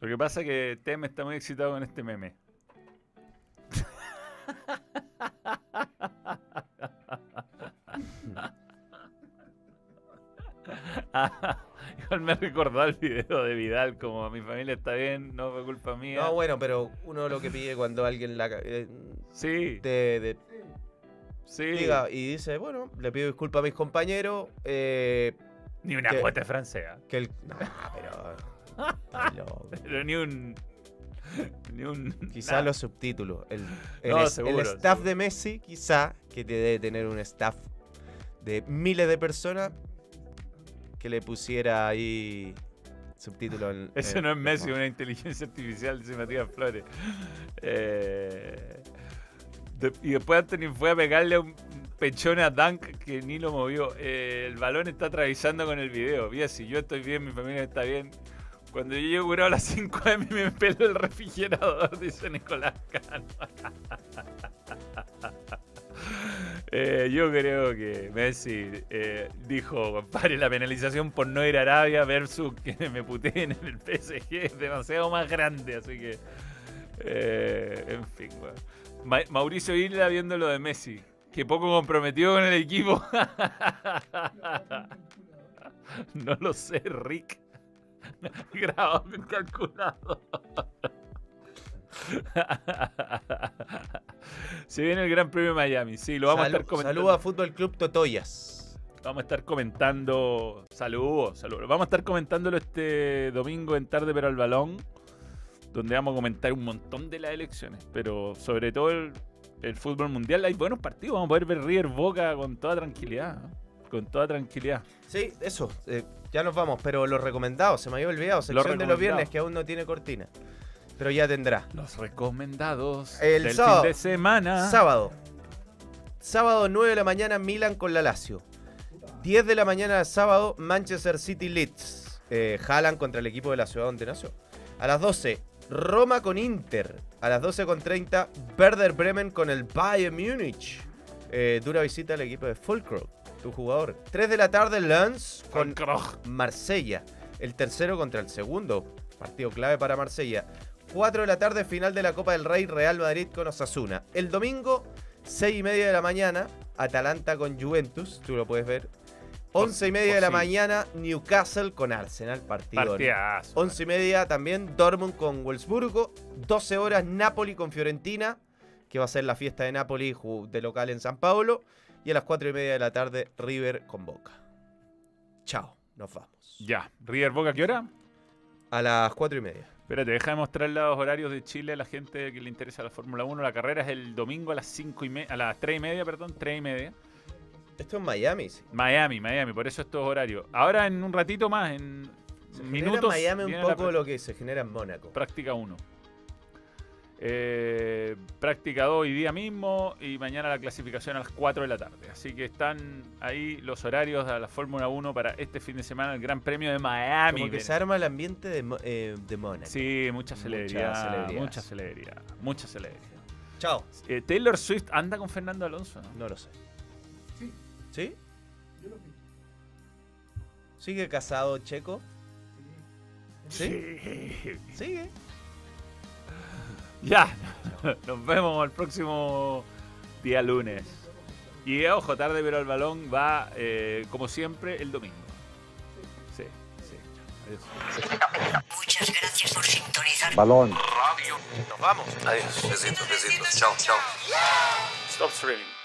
Speaker 3: Lo que pasa es que Tem está muy excitado con este meme. Igual me recordó el video de Vidal, como mi familia está bien, no fue culpa mía.
Speaker 2: No, bueno, pero uno lo que pide cuando alguien la. eh,
Speaker 3: sí,
Speaker 2: de- de-
Speaker 3: sí.
Speaker 2: diga y dice, bueno, le pido disculpas a mis compañeros. eh,
Speaker 3: Ni una cuota francesa.
Speaker 2: que el. No, pero.
Speaker 3: Pero ni un. Ni un.
Speaker 2: Quizá los subtítulos. El, el
Speaker 3: No,
Speaker 2: es- el staff
Speaker 3: seguro.
Speaker 2: de Messi, quizá, que te debe tener un staff de miles de personas que le pusiera ahí subtítulos. en-
Speaker 3: Eso
Speaker 2: en-
Speaker 3: no es Messi, una inteligencia artificial, dice Matías Flores. Eh, de- y después Anthony fue a pegarle un pechón a Dunk que ni lo movió. Eh, el balón está atravesando con el video. Mira, si yo estoy bien, mi familia está bien. Cuando yo llego curado a las 5 m me pelo el refrigerador, dice Nicolás Cano. Eh, yo creo que Messi eh, dijo, compadre, la penalización por no ir a Arabia versus que me puteen en el PSG es demasiado más grande, así que... en fin. Ma- Mauricio Isla viendo lo de Messi, que poco comprometido con el equipo. no lo sé, Rick. Grabado con calculador. Se viene el Gran Premio de Miami, sí, lo vamos a estar comentando.
Speaker 2: Saludos a Fútbol Club Totoyas.
Speaker 3: Vamos a estar comentando. Saludos, saludos. Vamos a estar comentándolo este domingo en tarde, pero al balón. Donde vamos a comentar un montón de las elecciones. Pero sobre todo el, el fútbol mundial. Hay buenos partidos. Vamos a poder ver River Boca con toda tranquilidad. Con toda tranquilidad.
Speaker 2: Sí, eso. eh, ya nos vamos, pero los recomendados, se me había olvidado. Sección de los viernes que aún no tiene cortina. Pero ya tendrá.
Speaker 3: Los recomendados
Speaker 2: El
Speaker 3: del
Speaker 2: sábado.
Speaker 3: fin de semana.
Speaker 2: Sábado. Sábado 9 de la mañana Milan con la Lazio. 10 de la mañana sábado Manchester City Leeds. Eh, Haaland contra el equipo de la ciudad donde nació. A las 12 Roma con Inter. A las 12.30 Werder Bremen con el Bayern Múnich. Eh, dura visita al equipo de Fulcro, tu jugador. 3 de la tarde Lens con Marsella. El tercero contra el segundo. Partido clave para Marsella. 4 de la tarde, final de la Copa del Rey, Real Madrid con Osasuna. El domingo, 6 y media de la mañana, Atalanta con Juventus, tú lo puedes ver. 11 y media de la mañana, Newcastle con Arsenal, partido.
Speaker 3: Partidazo.
Speaker 2: 11 y media también, Dortmund con Wolfsburgo. 12 horas, Napoli con Fiorentina, que va a ser la fiesta de Napoli de local en San Paulo. Y a las 4 y media de la tarde, River con Boca. Chao, nos vamos.
Speaker 3: Ya. River Boca, ¿qué hora?
Speaker 2: A las 4 y media.
Speaker 3: Espérate, deja de mostrar los horarios de Chile a la gente que le interesa la Fórmula 1. La carrera es el domingo a las 5 y me- a las 3 y media, perdón, 3 y media.
Speaker 2: Esto es Miami, sí.
Speaker 3: Miami, Miami, por eso estos horarios. Ahora en un ratito más, en
Speaker 2: Se genera
Speaker 3: minutos.
Speaker 2: en Miami un poco lo que se genera en Mónaco.
Speaker 3: práctica 1. Eh, práctica 2 hoy día mismo y mañana la clasificación a las 4 de la tarde. Así que están ahí los horarios de la Fórmula 1 para este fin de semana, el Gran Premio de Miami.
Speaker 2: Como que se arma el ambiente de, eh, de Mónaco.
Speaker 3: Sí, mucha celebridad. mucha celebridad, mucha celebridad.
Speaker 2: Chao.
Speaker 3: Eh, Taylor Swift anda con Fernando Alonso, ¿no?
Speaker 2: No lo sé. Sí. ¿Sí? ¿Sigue casado Checo? ¿Sí? ¿Sigue?
Speaker 3: Ya, nos vemos el próximo día lunes. Y ojo, tarde pero el balón va, eh, como siempre, el domingo. Sí, sí. Adiós.
Speaker 8: Muchas gracias por sintonizar.
Speaker 1: Balón.
Speaker 2: Nos vamos.
Speaker 6: Adiós. Besitos, besitos. Chao, chao.
Speaker 3: Stop streaming.